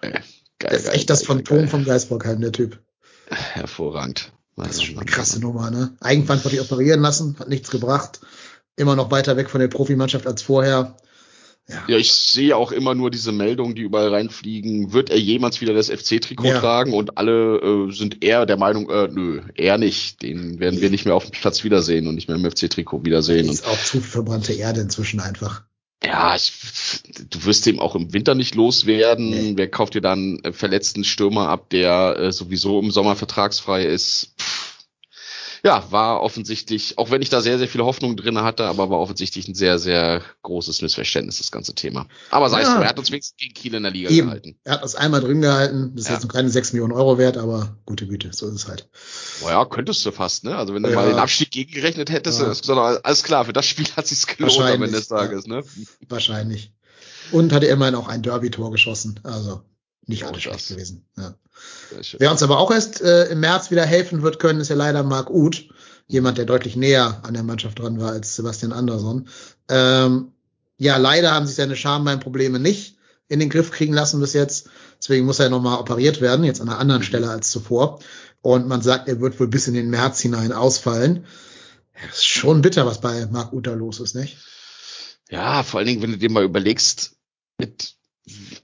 [SPEAKER 1] Geil. Geil, das ist geil, echt das Phantom vom Geisbockheim, der Typ.
[SPEAKER 2] Hervorragend.
[SPEAKER 1] Das ist schon eine krasse Nummer, ne? Eigenverantwortlich operieren lassen, hat nichts gebracht. Immer noch weiter weg von der Profimannschaft als vorher
[SPEAKER 2] Ja. ja, ich sehe auch immer nur diese Meldungen, die überall reinfliegen. Wird er jemals wieder das FC-Trikot ja. tragen? Und alle äh, sind eher der Meinung, äh, nö, er nicht. Den werden wir nicht mehr auf dem Platz wiedersehen und nicht mehr im FC-Trikot wiedersehen.
[SPEAKER 1] Ist auch zu verbrannte Erde inzwischen einfach.
[SPEAKER 2] Ja, ich, du wirst dem auch im Winter nicht loswerden. Nee. Wer kauft dir dann verletzten Stürmer ab, der äh, sowieso im Sommer vertragsfrei ist? Pff ja, war offensichtlich, auch wenn ich da sehr, sehr viele Hoffnungen drin hatte, aber war offensichtlich ein sehr, sehr großes Missverständnis, das ganze Thema. Aber sei es ja. so, er hat uns wenigstens gegen Kiel in der Liga Eben. gehalten.
[SPEAKER 1] Er hat uns einmal drin gehalten, das ist ja. jetzt noch keine 6 Millionen Euro wert, aber gute Güte, so ist es halt.
[SPEAKER 2] Naja, könntest du fast, ne? Also wenn du ja. mal den Abstieg gegengerechnet hättest, ja. gesagt, alles klar, für das Spiel hat sich's gelohnt am Ende des Tages, ne?
[SPEAKER 1] Wahrscheinlich. Und hatte immerhin auch ein Derby-Tor geschossen, also nicht alles schlecht gewesen. Ja. Wer uns aber auch erst äh, im März wieder helfen wird können, ist ja leider Marc Uth. Jemand, der deutlich näher an der Mannschaft dran war als Sebastian Andersson. Ähm, ja, leider haben sich seine Schambeinprobleme nicht in den Griff kriegen lassen bis jetzt. Deswegen muss er nochmal operiert werden, jetzt an einer anderen Stelle als zuvor. Und man sagt, er wird wohl bis in den März hinein ausfallen. Das ist schon bitter, was bei Marc Uta los ist, nicht?
[SPEAKER 2] Ja, vor allen Dingen, wenn du dir mal überlegst, mit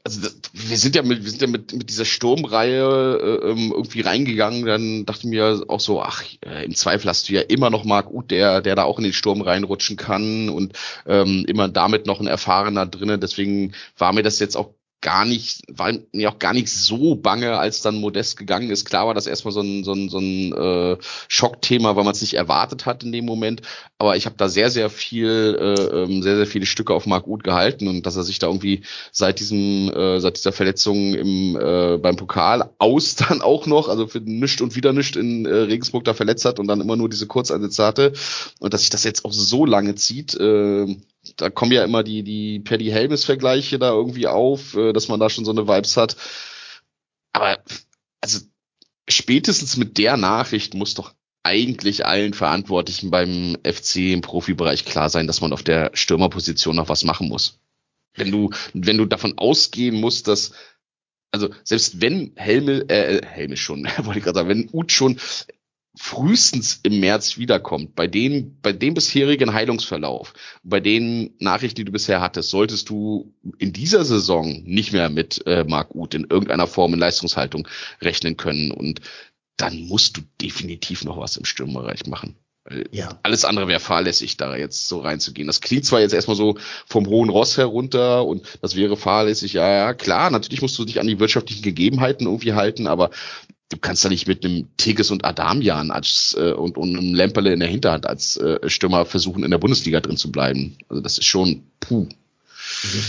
[SPEAKER 2] also wir sind ja mit, wir sind ja mit, mit dieser Sturmreihe äh, ähm, irgendwie reingegangen, dann dachte ich mir auch so, ach, äh, im Zweifel hast du ja immer noch Marc Uth, der, der da auch in den Sturm reinrutschen kann und ähm, immer damit noch ein Erfahrener drinnen. Deswegen war mir das jetzt auch gar nicht, war mir auch gar nicht so bange, als dann Modest gegangen ist. Klar war das erstmal so ein, so ein, so ein äh, Schockthema, weil man es nicht erwartet hat in dem Moment. Aber ich habe da sehr, sehr viel, äh, ähm, sehr, sehr viele Stücke auf Marc Uth gehalten und dass er sich da irgendwie seit diesem, äh, seit dieser Verletzung im äh, beim Pokal aus dann auch noch, also für nischt und wieder nischt in äh, Regensburg da verletzt hat und dann immer nur diese Kurzeinsätze hatte und dass sich das jetzt auch so lange zieht. Äh, da kommen ja immer die, die Paddy Helmes-Vergleiche da irgendwie auf, äh, dass man da schon so eine Vibes hat. Aber, also, spätestens mit der Nachricht muss doch eigentlich allen Verantwortlichen beim FC im Profibereich klar sein, dass man auf der Stürmerposition noch was machen muss. Wenn du, wenn du davon ausgehen musst, dass also selbst wenn Helme, äh, Helme schon, wollte ich gerade sagen, wenn Uth schon frühestens im März wiederkommt, bei dem, bei dem bisherigen Heilungsverlauf, bei den Nachrichten, die du bisher hattest, solltest du in dieser Saison nicht mehr mit äh, Marc Uth in irgendeiner Form in Leistungshaltung rechnen können. Und dann musst du definitiv noch was im Stürmerbereich machen. Ja. Alles andere wäre fahrlässig, da jetzt so reinzugehen. Das klingt zwar jetzt erstmal so vom hohen Ross herunter und das wäre fahrlässig. Ja, ja, klar, natürlich musst du dich an die wirtschaftlichen Gegebenheiten irgendwie halten, aber du kannst da nicht mit einem Tigges und Adamian als, äh, und, und einem Lemperle in der Hinterhand als äh, Stürmer versuchen, in der Bundesliga drin zu bleiben. Also das ist schon puh.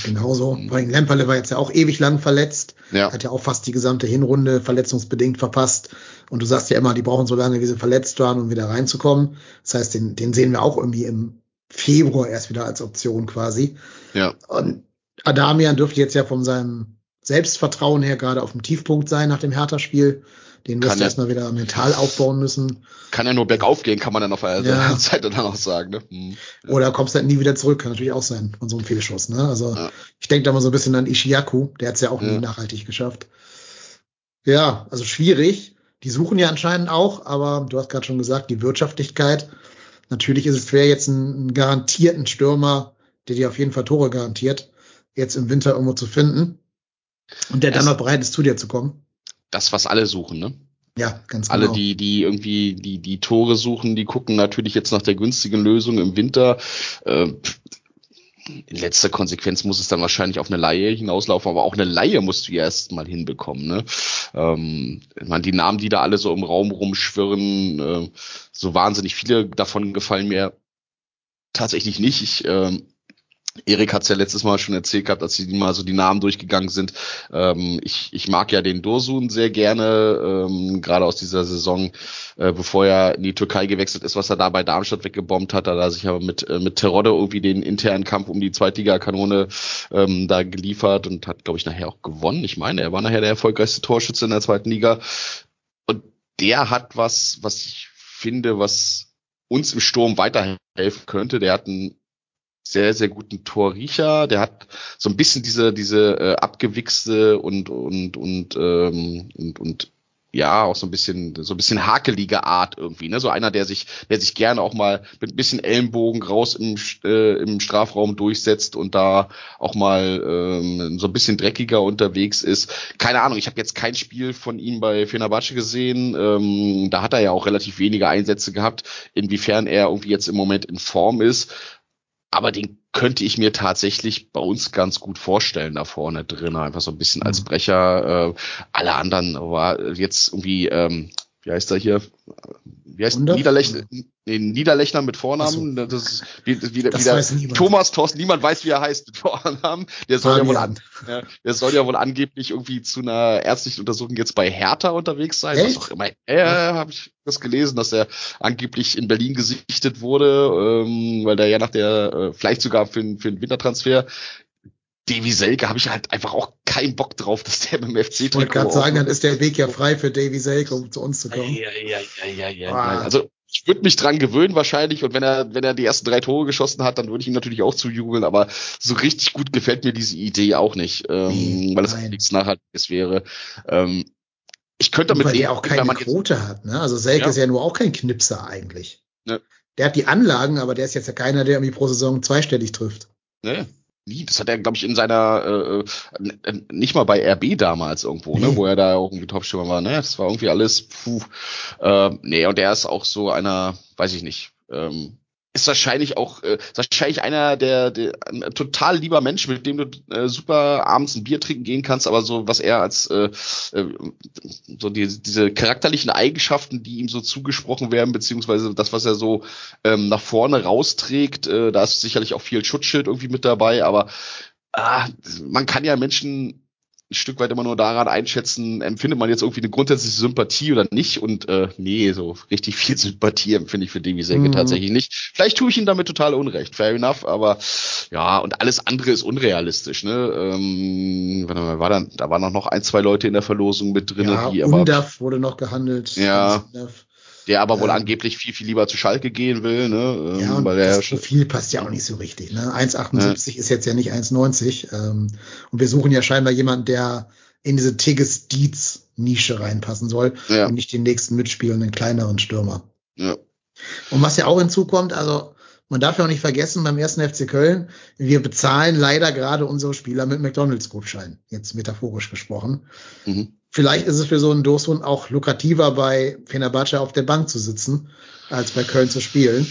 [SPEAKER 1] Genauso. Weil Lemperle war jetzt ja auch ewig lang verletzt. Ja. Hat ja auch fast die gesamte Hinrunde verletzungsbedingt verpasst. Und du sagst ja immer, die brauchen so lange, wie sie verletzt waren, um wieder reinzukommen. Das heißt, den, den sehen wir auch irgendwie im Februar erst wieder als Option quasi. Ja. Und Adamian dürfte jetzt ja von seinem Selbstvertrauen her gerade auf dem Tiefpunkt sein nach dem Hertha-Spiel. Den wirst du erstmal wieder mental aufbauen müssen.
[SPEAKER 2] Kann ja nur bergauf gehen, kann man dann auf der ja. Seite dann auch sagen. Ne? Hm.
[SPEAKER 1] Oder kommst dann nie wieder zurück, kann natürlich auch sein von so einem Fehlschuss. Ne? Also ja. ich denke da mal so ein bisschen an Ishiyaku, der hat es ja auch ja. nie nachhaltig geschafft. Ja, also schwierig. Die suchen ja anscheinend auch, aber du hast gerade schon gesagt, die Wirtschaftlichkeit. Natürlich ist es schwer, jetzt einen, einen garantierten Stürmer, der dir auf jeden Fall Tore garantiert, jetzt im Winter irgendwo zu finden. Und der dann noch bereit ist, zu dir zu kommen
[SPEAKER 2] das, was alle suchen, ne?
[SPEAKER 1] Ja, ganz
[SPEAKER 2] genau. Alle, die, die irgendwie die, die Tore suchen, die gucken natürlich jetzt nach der günstigen Lösung im Winter. Äh, in letzter Konsequenz muss es dann wahrscheinlich auf eine Laie hinauslaufen, aber auch eine Laie musst du ja erst mal hinbekommen. Ne? Ähm, ich meine, die Namen, die da alle so im Raum rumschwirren, äh, so wahnsinnig viele davon gefallen mir tatsächlich nicht. Ich äh, Erik hat es ja letztes Mal schon erzählt gehabt, als sie mal so die Namen durchgegangen sind. Ähm, ich, ich mag ja den Dursun sehr gerne, ähm, gerade aus dieser Saison, äh, bevor er in die Türkei gewechselt ist, was er da bei Darmstadt weggebombt hat, hat er sich aber mit, äh, mit Terodde irgendwie den internen Kampf um die Zweitliga-Kanone ähm, da geliefert und hat, glaube ich, nachher auch gewonnen. Ich meine, er war nachher der erfolgreichste Torschütze in der zweiten Liga. Und der hat was, was ich finde, was uns im Sturm weiterhelfen könnte. Der hat einen sehr, sehr guten Torriecher. Der hat so ein bisschen diese, diese äh, abgewichste und, und, und, ähm, und, und ja, auch so ein bisschen, so ein bisschen hakelige Art irgendwie, ne? So einer, der sich, der sich gerne auch mal mit ein bisschen Ellenbogen raus im, äh, im Strafraum durchsetzt und da auch mal ähm, so ein bisschen dreckiger unterwegs ist. Keine Ahnung, ich habe jetzt kein Spiel von ihm bei Fenerbahce gesehen. Ähm, da hat er ja auch relativ wenige Einsätze gehabt, inwiefern er irgendwie jetzt im Moment in Form ist. Aber den könnte ich mir tatsächlich bei uns ganz gut vorstellen da vorne drin, einfach so ein bisschen als mhm. Brecher. Äh, alle anderen war jetzt irgendwie, ähm, wie heißt er hier? Wie heißt Niederlechner? Nee, Niederlechner mit Vornamen. So. Das ist wie, wie, das wie Thomas Thorsten, niemand weiß, wie er heißt mit Vornamen. Der soll, ja wohl an, ja, der soll ja wohl angeblich irgendwie zu einer ärztlichen Untersuchung jetzt bei Hertha unterwegs sein. Echt? Was auch immer. Äh, habe ich das gelesen, dass er angeblich in Berlin gesichtet wurde, ähm, weil der ja nach der, äh, vielleicht sogar für, für einen Wintertransfer Davy Selke habe ich halt einfach auch keinen Bock drauf, dass der beim FC
[SPEAKER 1] Ich wollte gerade sagen, dann ist der Weg ja frei für Davy Selke, um zu uns zu kommen. Ja, ja,
[SPEAKER 2] ja, ja, ja. Ah. Also ich würde mich dran gewöhnen wahrscheinlich und wenn er wenn er die ersten drei Tore geschossen hat, dann würde ich ihm natürlich auch zujubeln, aber so richtig gut gefällt mir diese Idee auch nicht, ähm, weil es nichts Nachhaltiges wäre. Ähm, ich könnte damit
[SPEAKER 1] weil der auch keine Quote hat, ne? Also Selke ja. ist ja nur auch kein Knipser eigentlich. Ja. Der hat die Anlagen, aber der ist jetzt ja keiner, der irgendwie pro Saison zweistellig trifft.
[SPEAKER 2] Nee, nie. Das hat er, glaube ich, in seiner, äh, äh nicht mal bei RB damals irgendwo, ne, wo er da auch irgendwie Topstürmer war. Ne, das war irgendwie alles, puh. Äh, nee, und der ist auch so einer, weiß ich nicht, ähm, ist wahrscheinlich auch äh, wahrscheinlich einer der, der ein total lieber Mensch, mit dem du äh, super abends ein Bier trinken gehen kannst, aber so was er als äh, äh, so die, diese charakterlichen Eigenschaften, die ihm so zugesprochen werden, beziehungsweise das, was er so ähm, nach vorne rausträgt, äh, da ist sicherlich auch viel Schutzschild irgendwie mit dabei, aber ah, man kann ja Menschen ein Stück weit immer nur daran einschätzen, empfindet man jetzt irgendwie eine grundsätzliche Sympathie oder nicht. Und äh, nee, so richtig viel Sympathie empfinde ich für Davy Selke mhm. tatsächlich nicht. Vielleicht tue ich ihn damit total unrecht, fair enough, aber ja, und alles andere ist unrealistisch. Ne? Ähm, warte mal, war dann, da waren noch ein, zwei Leute in der Verlosung mit drin. Ja,
[SPEAKER 1] die aber, Undaf wurde noch gehandelt.
[SPEAKER 2] Ja. Undaf der aber wohl ähm, angeblich viel, viel lieber zu Schalke gehen will. Ne?
[SPEAKER 1] Ähm, ja, und weil das Profil passt ja auch nicht so richtig. Ne? 1,78 ja. ist jetzt ja nicht 1,90. Ähm, und wir suchen ja scheinbar jemanden, der in diese Tigges Dietz Nische reinpassen soll ja. und nicht den nächsten mitspielenden kleineren Stürmer. Ja. Und was ja auch hinzukommt, also man darf ja auch nicht vergessen, beim ersten FC Köln, wir bezahlen leider gerade unsere Spieler mit McDonalds-Gutschein, jetzt metaphorisch gesprochen. Mhm. Vielleicht ist es für so einen Doshund auch lukrativer, bei Fenerbahce auf der Bank zu sitzen, als bei Köln zu spielen.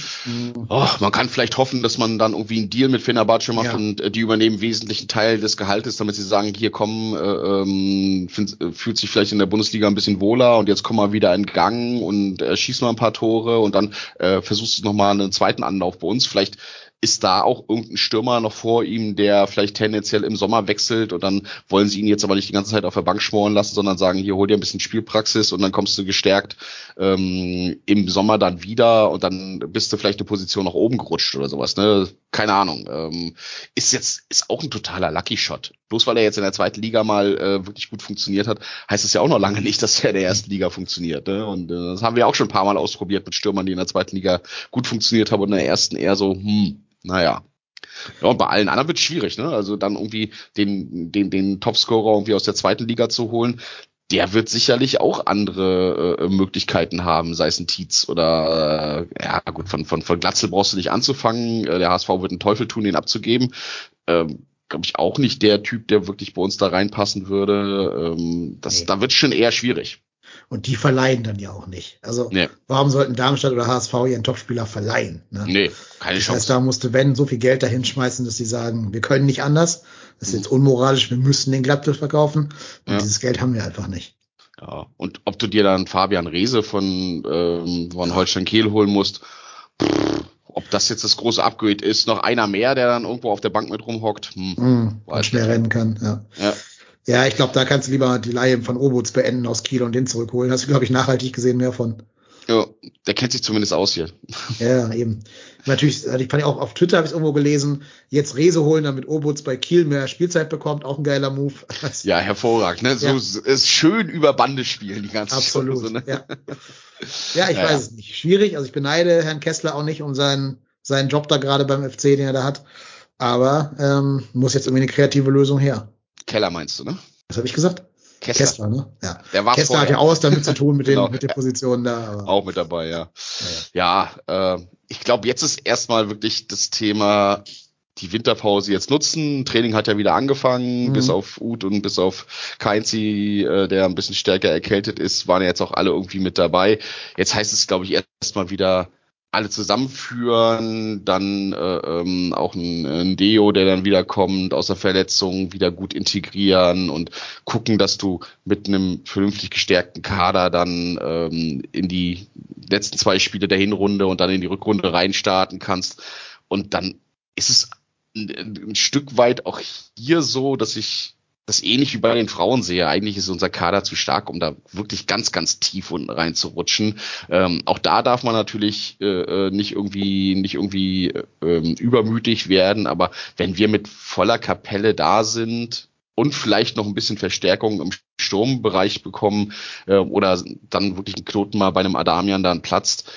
[SPEAKER 2] Oh, man kann vielleicht hoffen, dass man dann irgendwie einen Deal mit Fenerbahce macht ja. und äh, die übernehmen wesentlichen Teil des Gehaltes, damit sie sagen, hier kommen, äh, ähm, find, äh, fühlt sich vielleicht in der Bundesliga ein bisschen wohler und jetzt komm mal wieder in Gang und äh, schieß mal ein paar Tore und dann äh, versuchst du nochmal einen zweiten Anlauf bei uns. Vielleicht ist da auch irgendein Stürmer noch vor ihm, der vielleicht tendenziell im Sommer wechselt und dann wollen sie ihn jetzt aber nicht die ganze Zeit auf der Bank schmoren lassen, sondern sagen, hier hol dir ein bisschen Spielpraxis und dann kommst du gestärkt ähm, im Sommer dann wieder und dann bist du vielleicht eine Position nach oben gerutscht oder sowas. Ne? Keine Ahnung. Ähm, ist jetzt ist auch ein totaler Lucky Shot. Bloß weil er jetzt in der zweiten Liga mal äh, wirklich gut funktioniert hat, heißt es ja auch noch lange nicht, dass er in der ersten Liga funktioniert. Ne? Und äh, das haben wir auch schon ein paar Mal ausprobiert mit Stürmern, die in der zweiten Liga gut funktioniert haben und in der ersten eher so, hm, naja. Ja, und bei allen anderen wird es schwierig, ne? Also dann irgendwie den, den, den Topscorer irgendwie aus der zweiten Liga zu holen, der wird sicherlich auch andere äh, Möglichkeiten haben, sei es ein Tietz oder äh, ja gut, von, von, von Glatzel brauchst du nicht anzufangen. Äh, der HSV wird einen Teufel tun, den abzugeben. Ähm, Glaube ich auch nicht der Typ, der wirklich bei uns da reinpassen würde. Ähm, das, nee. Da wird schon eher schwierig.
[SPEAKER 1] Und die verleihen dann ja auch nicht. Also nee. warum sollten Darmstadt oder HSV ihren Topspieler verleihen? Ne?
[SPEAKER 2] Nee, keine Chance. Das
[SPEAKER 1] heißt, da musste wenn so viel Geld dahin schmeißen, dass sie sagen, wir können nicht anders. Das ist jetzt unmoralisch, wir müssen den Gladbach verkaufen. Und ja. dieses Geld haben wir einfach nicht.
[SPEAKER 2] Ja, und ob du dir dann Fabian Reese von, ähm, von Holstein Kiel holen musst, pff, ob das jetzt das große Upgrade ist, noch einer mehr, der dann irgendwo auf der Bank mit rumhockt,
[SPEAKER 1] hm, mm, und schnell rennen kann, ja. ja. Ja, ich glaube, da kannst du lieber die Leihe von Obuts beenden aus Kiel und den zurückholen. Hast du, glaube ich, nachhaltig gesehen mehr von.
[SPEAKER 2] Ja, der kennt sich zumindest aus hier.
[SPEAKER 1] Ja, eben. Natürlich, ich fand auch auf Twitter habe ich irgendwo gelesen, jetzt Rese holen, damit Obuts bei Kiel mehr Spielzeit bekommt, auch ein geiler Move.
[SPEAKER 2] ja, hervorragend. Ne? So ja. ist schön über Bande spielen die ganze
[SPEAKER 1] Absolut. Stunde, so, ne? ja. ja, ich ja, weiß es nicht. Schwierig. Also ich beneide Herrn Kessler auch nicht um seinen seinen Job da gerade beim FC, den er da hat. Aber ähm, muss jetzt irgendwie eine kreative Lösung her.
[SPEAKER 2] Keller meinst du, ne?
[SPEAKER 1] Was habe ich gesagt? Kessler. Kessler, ne? Ja.
[SPEAKER 2] Der war
[SPEAKER 1] Kessler
[SPEAKER 2] vorher.
[SPEAKER 1] hat ja auch was damit zu tun mit den, genau. mit den Positionen da.
[SPEAKER 2] Aber. Auch mit dabei, ja. Ja, ja äh, ich glaube, jetzt ist erstmal wirklich das Thema die Winterpause jetzt nutzen. Training hat ja wieder angefangen, mhm. bis auf Uth und bis auf Keinzi, äh, der ein bisschen stärker erkältet ist, waren ja jetzt auch alle irgendwie mit dabei. Jetzt heißt es, glaube ich, erstmal wieder alle zusammenführen, dann äh, ähm, auch ein, ein Deo, der dann wiederkommt aus der Verletzung, wieder gut integrieren und gucken, dass du mit einem vernünftig gestärkten Kader dann ähm, in die letzten zwei Spiele der Hinrunde und dann in die Rückrunde reinstarten kannst. Und dann ist es ein, ein Stück weit auch hier so, dass ich das ähnlich wie bei den Frauen sehe. Eigentlich ist unser Kader zu stark, um da wirklich ganz, ganz tief unten reinzurutschen. Ähm, auch da darf man natürlich äh, äh nicht irgendwie, nicht irgendwie äh, übermütig werden. Aber wenn wir mit voller Kapelle da sind und vielleicht noch ein bisschen Verstärkung im Sturmbereich bekommen äh, oder dann wirklich ein Knoten mal bei einem Adamian dann platzt,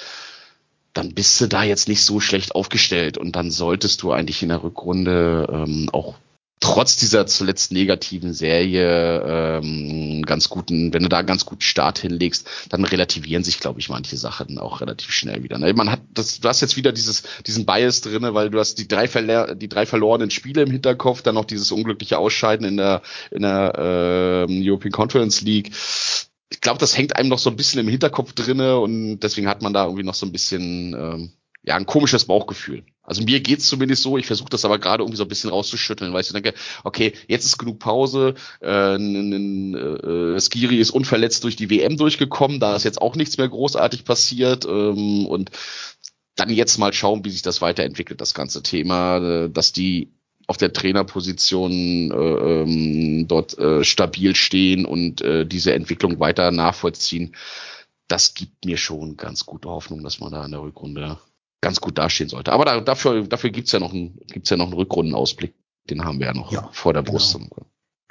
[SPEAKER 2] dann bist du da jetzt nicht so schlecht aufgestellt und dann solltest du eigentlich in der Rückrunde ähm, auch trotz dieser zuletzt negativen Serie ähm, ganz guten, wenn du da einen ganz guten Start hinlegst, dann relativieren sich, glaube ich, manche Sachen auch relativ schnell wieder. Ne? Man hat das, du hast jetzt wieder dieses, diesen Bias drinne, weil du hast die drei, die drei verlorenen Spiele im Hinterkopf, dann noch dieses unglückliche Ausscheiden in der, in der äh, European Conference League. Ich glaube, das hängt einem noch so ein bisschen im Hinterkopf drinne und deswegen hat man da irgendwie noch so ein bisschen ähm, ja, ein komisches Bauchgefühl. Also mir geht's zumindest so, ich versuche das aber gerade irgendwie so ein bisschen rauszuschütteln, weil ich denke, okay, jetzt ist genug Pause, äh, n, äh, Skiri ist unverletzt durch die WM durchgekommen, da ist jetzt auch nichts mehr großartig passiert ähm, und dann jetzt mal schauen, wie sich das weiterentwickelt, das ganze Thema, äh, dass die auf der Trainerposition äh, ähm, dort äh, stabil stehen und äh, diese Entwicklung weiter nachvollziehen. Das gibt mir schon ganz gute Hoffnung, dass man da in der Rückrunde ganz gut dastehen sollte. Aber da, dafür, dafür gibt's ja noch einen, gibt's ja noch einen Rückrundenausblick. Den haben wir ja noch ja, vor der Brust. Genau.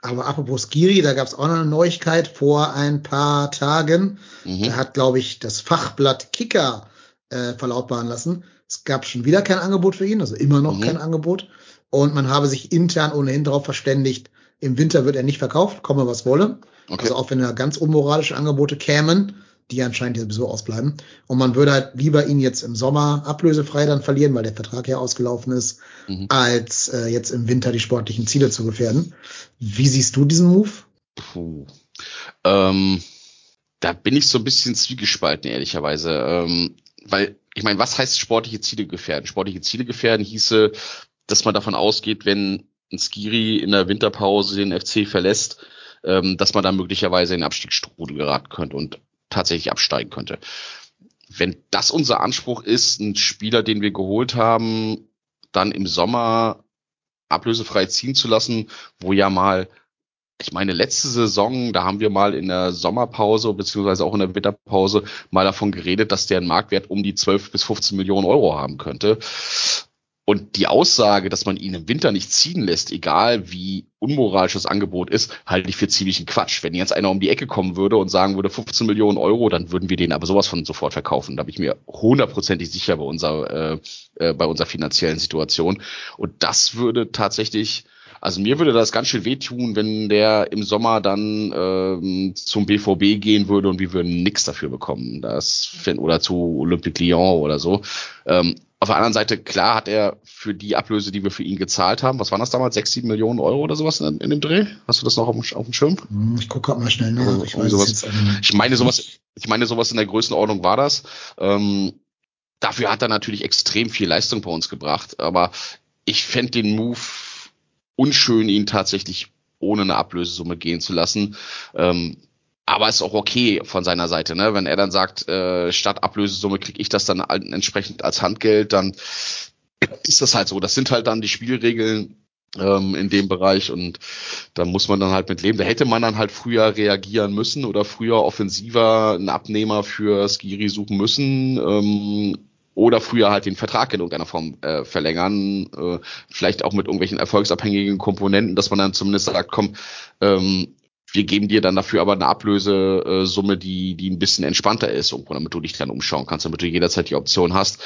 [SPEAKER 1] Aber apropos Giri, da gab's auch noch eine Neuigkeit vor ein paar Tagen. Mhm. Da hat, glaube ich, das Fachblatt Kicker äh, verlautbaren lassen. Es gab schon wieder kein Angebot für ihn, also immer noch mhm. kein Angebot. Und man habe sich intern ohnehin darauf verständigt, im Winter wird er nicht verkauft, komme was wolle. Okay. Also auch wenn da ganz unmoralische Angebote kämen, die anscheinend ja sowieso ausbleiben. Und man würde halt lieber ihn jetzt im Sommer ablösefrei dann verlieren, weil der Vertrag ja ausgelaufen ist, mhm. als äh, jetzt im Winter die sportlichen Ziele zu gefährden. Wie siehst du diesen Move?
[SPEAKER 2] Puh. Ähm, da bin ich so ein bisschen zwiegespalten, ehrlicherweise. Ähm, weil, ich meine, was heißt sportliche Ziele gefährden? Sportliche Ziele gefährden hieße, dass man davon ausgeht, wenn ein Skiri in der Winterpause den FC verlässt, ähm, dass man da möglicherweise in Abstiegsstrudel geraten könnte. Und tatsächlich absteigen könnte. Wenn das unser Anspruch ist, einen Spieler, den wir geholt haben, dann im Sommer ablösefrei ziehen zu lassen, wo ja mal, ich meine, letzte Saison, da haben wir mal in der Sommerpause beziehungsweise auch in der Winterpause mal davon geredet, dass der einen Marktwert um die 12 bis 15 Millionen Euro haben könnte. Und die Aussage, dass man ihn im Winter nicht ziehen lässt, egal wie unmoralisch das Angebot ist, halte ich für ziemlichen Quatsch. Wenn jetzt einer um die Ecke kommen würde und sagen würde 15 Millionen Euro, dann würden wir den aber sowas von sofort verkaufen. Da bin ich mir hundertprozentig sicher bei unserer, äh, äh, bei unserer finanziellen Situation. Und das würde tatsächlich, also mir würde das ganz schön wehtun, wenn der im Sommer dann ähm, zum BVB gehen würde und wir würden nichts dafür bekommen. Das oder zu Olympique Lyon oder so. Ähm, auf der anderen Seite, klar hat er für die Ablöse, die wir für ihn gezahlt haben, was waren das damals, sechs, sieben Millionen Euro oder sowas in, in dem Dreh? Hast du das noch auf dem, auf dem Schirm?
[SPEAKER 1] Hm, ich gucke mal schnell nach.
[SPEAKER 2] Also, ich, weiß sowas, ich meine sowas, ich meine sowas in der Größenordnung war das. Ähm, dafür hat er natürlich extrem viel Leistung bei uns gebracht, aber ich fände den Move unschön, ihn tatsächlich ohne eine Ablösesumme gehen zu lassen. Ähm, aber ist auch okay von seiner Seite, ne? Wenn er dann sagt, äh, statt Ablösesumme kriege ich das dann entsprechend als Handgeld, dann ist das halt so. Das sind halt dann die Spielregeln ähm, in dem Bereich und da muss man dann halt mit leben. Da hätte man dann halt früher reagieren müssen oder früher offensiver einen Abnehmer für Skiri suchen müssen. Ähm, oder früher halt den Vertrag in irgendeiner Form äh, verlängern, äh, vielleicht auch mit irgendwelchen erfolgsabhängigen Komponenten, dass man dann zumindest sagt, komm, ähm, wir geben dir dann dafür aber eine Ablösesumme, die, die ein bisschen entspannter ist, damit du dich dann umschauen kannst, damit du jederzeit die Option hast.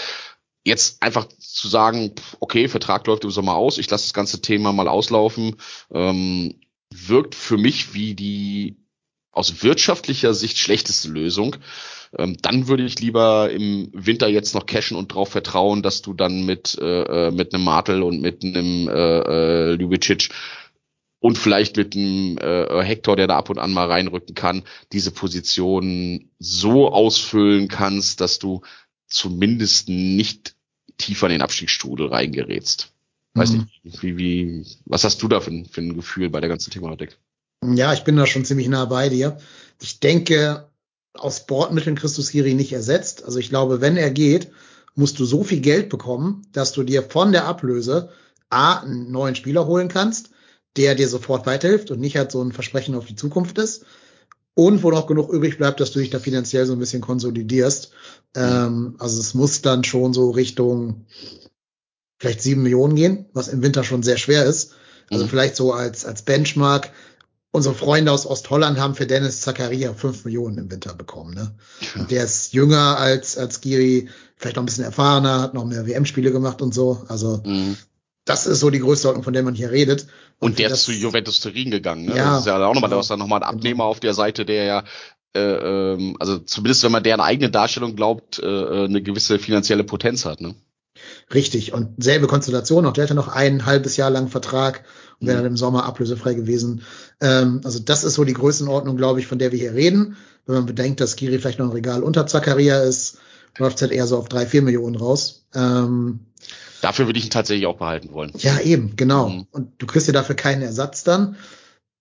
[SPEAKER 2] Jetzt einfach zu sagen, okay, Vertrag läuft im Sommer aus, ich lasse das ganze Thema mal auslaufen, ähm, wirkt für mich wie die aus wirtschaftlicher Sicht schlechteste Lösung. Ähm, dann würde ich lieber im Winter jetzt noch cashen und darauf vertrauen, dass du dann mit, äh, äh, mit einem Martel und mit einem äh, äh, Ljubicic und vielleicht mit einem äh, Hector, der da ab und an mal reinrücken kann, diese Position so ausfüllen kannst, dass du zumindest nicht tiefer in den Abstiegsstrudel reingerätst. Weiß mhm. nicht, wie, wie, was hast du da für, für ein Gefühl bei der ganzen Thematik?
[SPEAKER 1] Ja, ich bin da schon ziemlich nah bei dir. Ich denke, aus Bordmitteln Christus Hiri nicht ersetzt. Also ich glaube, wenn er geht, musst du so viel Geld bekommen, dass du dir von der Ablöse A, einen neuen Spieler holen kannst, der dir sofort weiterhilft und nicht halt so ein Versprechen auf die Zukunft ist. Und wo noch genug übrig bleibt, dass du dich da finanziell so ein bisschen konsolidierst. Ähm, also es muss dann schon so Richtung vielleicht sieben Millionen gehen, was im Winter schon sehr schwer ist. Also mhm. vielleicht so als, als Benchmark unsere Freunde aus Ostholland haben für Dennis Zakaria fünf Millionen im Winter bekommen. Ne? Ja. Der ist jünger als, als Giri, vielleicht noch ein bisschen erfahrener, hat noch mehr WM-Spiele gemacht und so. Also mhm. das ist so die Größenordnung, von der man hier redet.
[SPEAKER 2] Und, der ist zu Juventus Turin gegangen. Ne? Ja, das ist ja auch nochmal, genau. da ist dann nochmal ein genau. Abnehmer genau. auf der Seite, der ja äh, ähm, also zumindest wenn man deren eigene Darstellung glaubt, äh, äh eine gewisse finanzielle Potenz hat. Ne?
[SPEAKER 1] Richtig. Und selbe Konstellation. Auch der hatte noch ein halbes Jahr lang Vertrag und wäre dann im Sommer ablösefrei gewesen. Ähm, also das ist so die Größenordnung, glaube ich, von der wir hier reden. Wenn man bedenkt, dass Giri vielleicht noch ein Regal unter Zakaria ist, läuft es halt eher so auf drei, vier Millionen raus. Ähm,
[SPEAKER 2] dafür würde ich ihn tatsächlich auch behalten wollen.
[SPEAKER 1] Ja, eben, genau. Mhm. Und du kriegst ja dafür keinen Ersatz dann.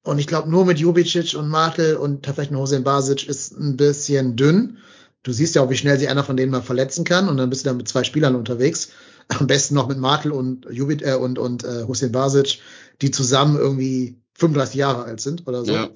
[SPEAKER 1] Und ich glaube, nur mit Jubicic und Martel und vielleicht noch Hossein Basic ist ein bisschen dünn. Du siehst ja auch, wie schnell sich einer von denen mal verletzen kann und dann bist du dann mit zwei Spielern unterwegs. Am besten noch mit Martel und Jubit äh, und und äh, Hussein Basic, die zusammen irgendwie 35 Jahre alt sind oder so. Ja.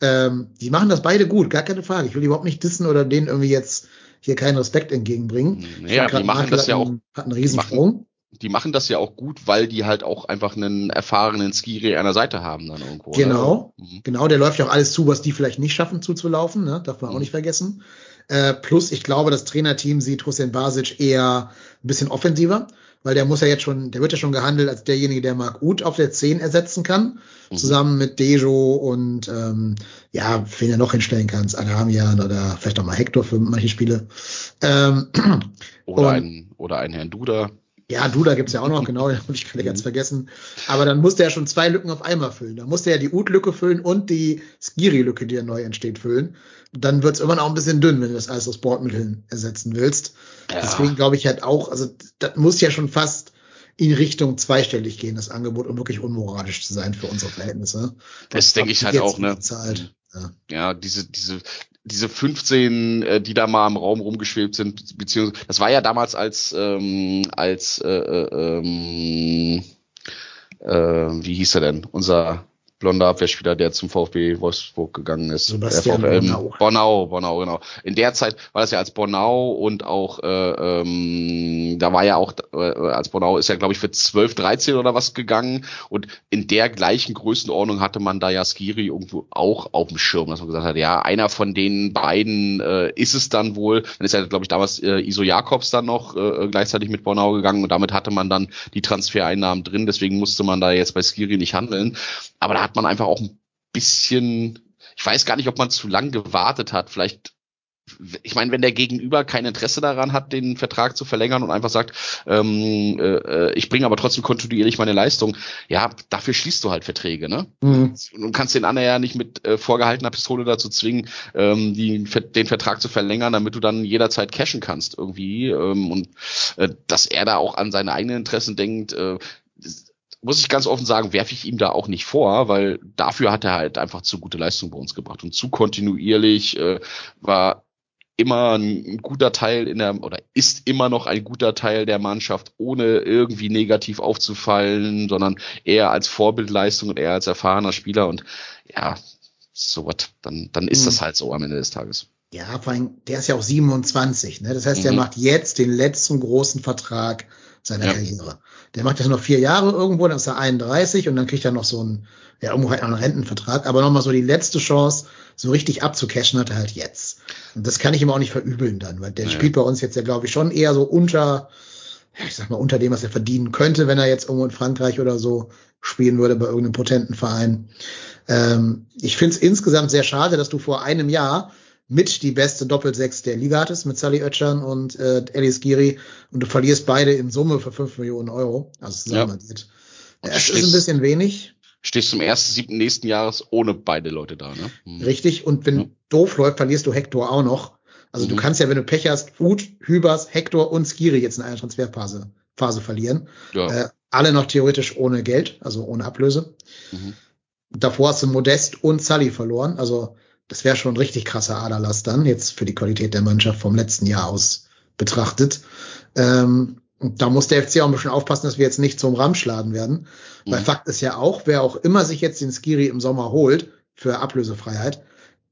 [SPEAKER 1] Ähm, die machen das beide gut, gar keine Frage. Ich will überhaupt nicht dissen oder denen irgendwie jetzt hier keinen Respekt entgegenbringen.
[SPEAKER 2] Ja, die machen Martel das ja auch.
[SPEAKER 1] Hat einen Riesensprung.
[SPEAKER 2] Die machen das ja auch gut, weil die halt auch einfach einen erfahrenen Skiri an der Seite haben dann irgendwo.
[SPEAKER 1] Genau, mhm. genau, der läuft ja auch alles zu, was die vielleicht nicht schaffen zuzulaufen, ne? darf man mhm. auch nicht vergessen. Äh, plus, ich glaube, das Trainerteam sieht Hussein Basic eher ein bisschen offensiver, weil der muss ja jetzt schon, der wird ja schon gehandelt als derjenige, der Marc Uth auf der 10 ersetzen kann, mhm. zusammen mit Dejo und ähm, ja, wen er noch hinstellen kannst, Adamian oder vielleicht auch mal Hector für manche Spiele. Ähm,
[SPEAKER 2] oder, und, ein, oder ein Herrn Duda.
[SPEAKER 1] Ja, Duda gibt's ja auch noch, genau, den habe ich gerade ganz vergessen. Aber dann musste er schon zwei Lücken auf einmal füllen. Dann musste er die Ut-Lücke füllen und die Skiri-Lücke, die ja neu entsteht, füllen. Dann wird's immer noch ein bisschen dünn, wenn du das alles aus Bordmitteln ersetzen willst. Ja. Deswegen glaube ich halt auch, also das muss ja schon fast in Richtung zweistellig gehen, das Angebot, um wirklich unmoralisch zu sein für unsere Verhältnisse.
[SPEAKER 2] Das denke ich halt auch, ne? Bezahlt. Ja. ja, diese, diese, diese 15, äh, die da mal im Raum rumgeschwebt sind, beziehungsweise das war ja damals als ähm, als äh, äh, ähm, äh, wie hieß er denn? Unser blonder Abwehrspieler, der zum VfB Wolfsburg gegangen ist.
[SPEAKER 1] Sebastian VfL,
[SPEAKER 2] Bonau. Bonau, Bonau, genau. In der Zeit war das ja als Bonau und auch, äh, ähm, da war ja auch, äh, als Bonau ist ja, glaube ich, für 12, 13 oder was gegangen und in der gleichen Größenordnung hatte man da ja Skiri irgendwo auch auf dem Schirm, dass man gesagt hat, ja, einer von den beiden äh, ist es dann wohl. Dann ist ja, glaube ich, damals äh, Iso Jakobs dann noch äh, gleichzeitig mit Bonau gegangen und damit hatte man dann die Transfereinnahmen drin, deswegen musste man da jetzt bei Skiri nicht handeln. Aber da hat man einfach auch ein bisschen, ich weiß gar nicht, ob man zu lang gewartet hat. Vielleicht, ich meine, wenn der Gegenüber kein Interesse daran hat, den Vertrag zu verlängern und einfach sagt, ähm, äh, ich bringe aber trotzdem kontinuierlich meine Leistung, ja, dafür schließt du halt Verträge, ne? Mhm. Du kannst den anderen ja nicht mit äh, vorgehaltener Pistole dazu zwingen, ähm, die, den Vertrag zu verlängern, damit du dann jederzeit cashen kannst irgendwie. Ähm, und äh, dass er da auch an seine eigenen Interessen denkt, äh, muss ich ganz offen sagen, werfe ich ihm da auch nicht vor, weil dafür hat er halt einfach zu gute Leistung bei uns gebracht und zu kontinuierlich äh, war immer ein guter Teil in der oder ist immer noch ein guter Teil der Mannschaft, ohne irgendwie negativ aufzufallen, sondern eher als Vorbildleistung und eher als erfahrener Spieler und ja, so was, dann, dann ist mhm. das halt so am Ende des Tages.
[SPEAKER 1] Ja, vor allem, der ist ja auch 27, ne? Das heißt, mhm. der macht jetzt den letzten großen Vertrag seiner ja. Karriere. Der macht das noch vier Jahre irgendwo, dann ist er 31 und dann kriegt er noch so einen, ja, irgendwo halt einen Rentenvertrag, aber nochmal so die letzte Chance, so richtig abzucashen, hat er halt jetzt. Und das kann ich ihm auch nicht verübeln dann, weil der ja. spielt bei uns jetzt ja, glaube ich, schon eher so unter, ich sag mal, unter dem, was er verdienen könnte, wenn er jetzt irgendwo in Frankreich oder so spielen würde bei irgendeinem potenten Verein. Ähm, ich finde es insgesamt sehr schade, dass du vor einem Jahr mit die beste Doppelsechs der Liga hattest, mit Sally Oetschan und äh, Elis Giri und du verlierst beide in Summe für fünf Millionen Euro. Also zusammenaddiert. Ja. Es ist ein bisschen wenig.
[SPEAKER 2] Stehst zum ersten siebten nächsten Jahres ohne beide Leute da, ne?
[SPEAKER 1] Mhm. Richtig. Und wenn mhm. doof läuft, verlierst du Hector auch noch. Also mhm. du kannst ja, wenn du Pech hast, Food, Hübers, Hector und Skiri jetzt in einer Transferphase Phase verlieren. Ja. Äh, alle noch theoretisch ohne Geld, also ohne Ablöse. Mhm. Davor hast du Modest und Sully verloren. Also das wäre schon ein richtig krasser Aderlass dann, jetzt für die Qualität der Mannschaft vom letzten Jahr aus betrachtet. Ähm, und da muss der FC auch ein bisschen aufpassen, dass wir jetzt nicht zum Ramschladen werden. Mhm. Weil Fakt ist ja auch, wer auch immer sich jetzt den Skiri im Sommer holt für Ablösefreiheit,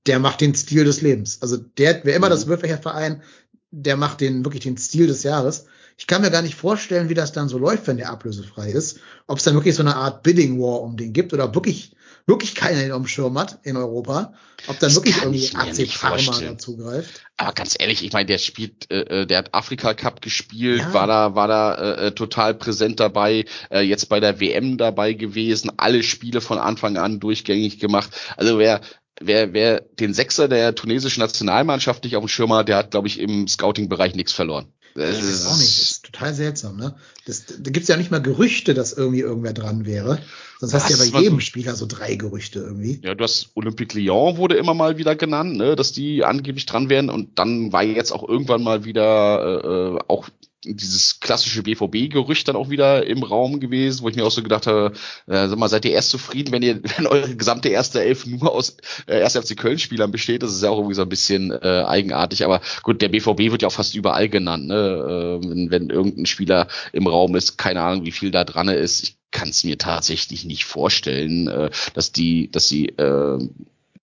[SPEAKER 1] der macht den Stil des Lebens. Also der, wer immer mhm. das Würfelcher Verein, der macht den wirklich den Stil des Jahres. Ich kann mir gar nicht vorstellen, wie das dann so läuft, wenn der ablösefrei ist. Ob es dann wirklich so eine Art Bidding War um den gibt oder wirklich, wirklich keiner den Schirm hat in Europa. Ob dann das wirklich irgendwie AC Parma dazugreift.
[SPEAKER 2] Aber ganz ehrlich, ich meine, der spielt, äh, äh, der hat Afrika Cup gespielt, ja. war da, war da äh, äh total präsent dabei, äh, jetzt bei der WM dabei gewesen, alle Spiele von Anfang an durchgängig gemacht. Also wer wer, wer den Sechser der tunesischen Nationalmannschaft nicht auf dem Schirm hat, der hat, glaube ich, im Scouting-Bereich nichts verloren.
[SPEAKER 1] Das ist auch nicht. Das ist total seltsam, ne? Das, da gibt's ja nicht mal Gerüchte, dass irgendwie irgendwer dran wäre. Sonst hast du ja bei jedem Spieler so drei Gerüchte irgendwie.
[SPEAKER 2] Ja, du hast Olympique Lyon wurde immer mal wieder genannt, ne, dass die angeblich dran wären und dann war jetzt auch irgendwann mal wieder äh, äh auch dieses klassische BVB-Gerücht dann auch wieder im Raum gewesen, wo ich mir auch so gedacht habe, äh, sag mal, seid ihr erst zufrieden, wenn ihr, wenn eure gesamte erste Elf nur aus äh, 1. FC Köln-Spielern besteht? Das ist ja auch irgendwie so ein bisschen äh, eigenartig, aber gut, der BVB wird ja auch fast überall genannt, ne? Äh, wenn, wenn irgendein Spieler im Raum ist, keine Ahnung, wie viel da dran ist. Ich kann es mir tatsächlich nicht vorstellen, äh, dass die, dass sie äh,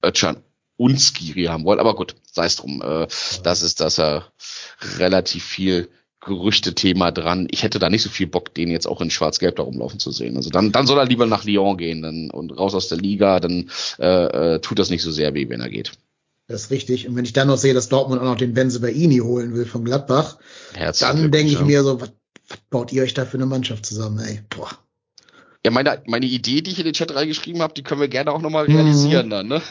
[SPEAKER 2] Özcan und Skiri haben wollen. Aber gut, sei es drum. Äh, das ist, dass er relativ viel Gerüchte-Thema dran. Ich hätte da nicht so viel Bock, den jetzt auch in Schwarz-Gelb da rumlaufen zu sehen. Also dann, dann soll er lieber nach Lyon gehen dann, und raus aus der Liga, dann äh, äh, tut das nicht so sehr weh, wenn er geht.
[SPEAKER 1] Das ist richtig. Und wenn ich dann noch sehe, dass Dortmund auch noch den Benze Baini holen will von Gladbach, Herzlich dann denke ich mir so, was, was baut ihr euch da für eine Mannschaft zusammen, ey? Boah.
[SPEAKER 2] Ja, meine, meine Idee, die ich in den Chat reingeschrieben habe, die können wir gerne auch nochmal realisieren mhm. dann, ne?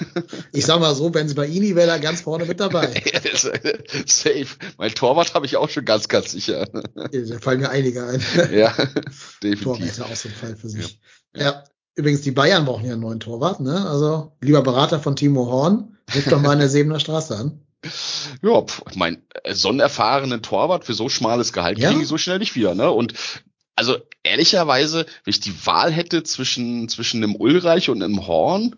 [SPEAKER 1] Ich sag mal so, wenn es bei Ini wäre, er ganz vorne mit dabei.
[SPEAKER 2] Safe. Mein Torwart habe ich auch schon ganz, ganz sicher.
[SPEAKER 1] Da fallen mir einige ein.
[SPEAKER 2] Ja, definitiv.
[SPEAKER 1] Torwart ist ja auch so ein Fall für sich. Ja. ja. Übrigens, die Bayern brauchen ja einen neuen Torwart, ne? Also, lieber Berater von Timo Horn, ruf doch mal in der Sebener Straße an.
[SPEAKER 2] Ja, mein, so einen erfahrenen Torwart für so schmales Gehalt ja? kriege ich so schnell nicht wieder, ne? Und also ehrlicherweise, wenn ich die Wahl hätte zwischen, zwischen einem Ulreich und einem Horn,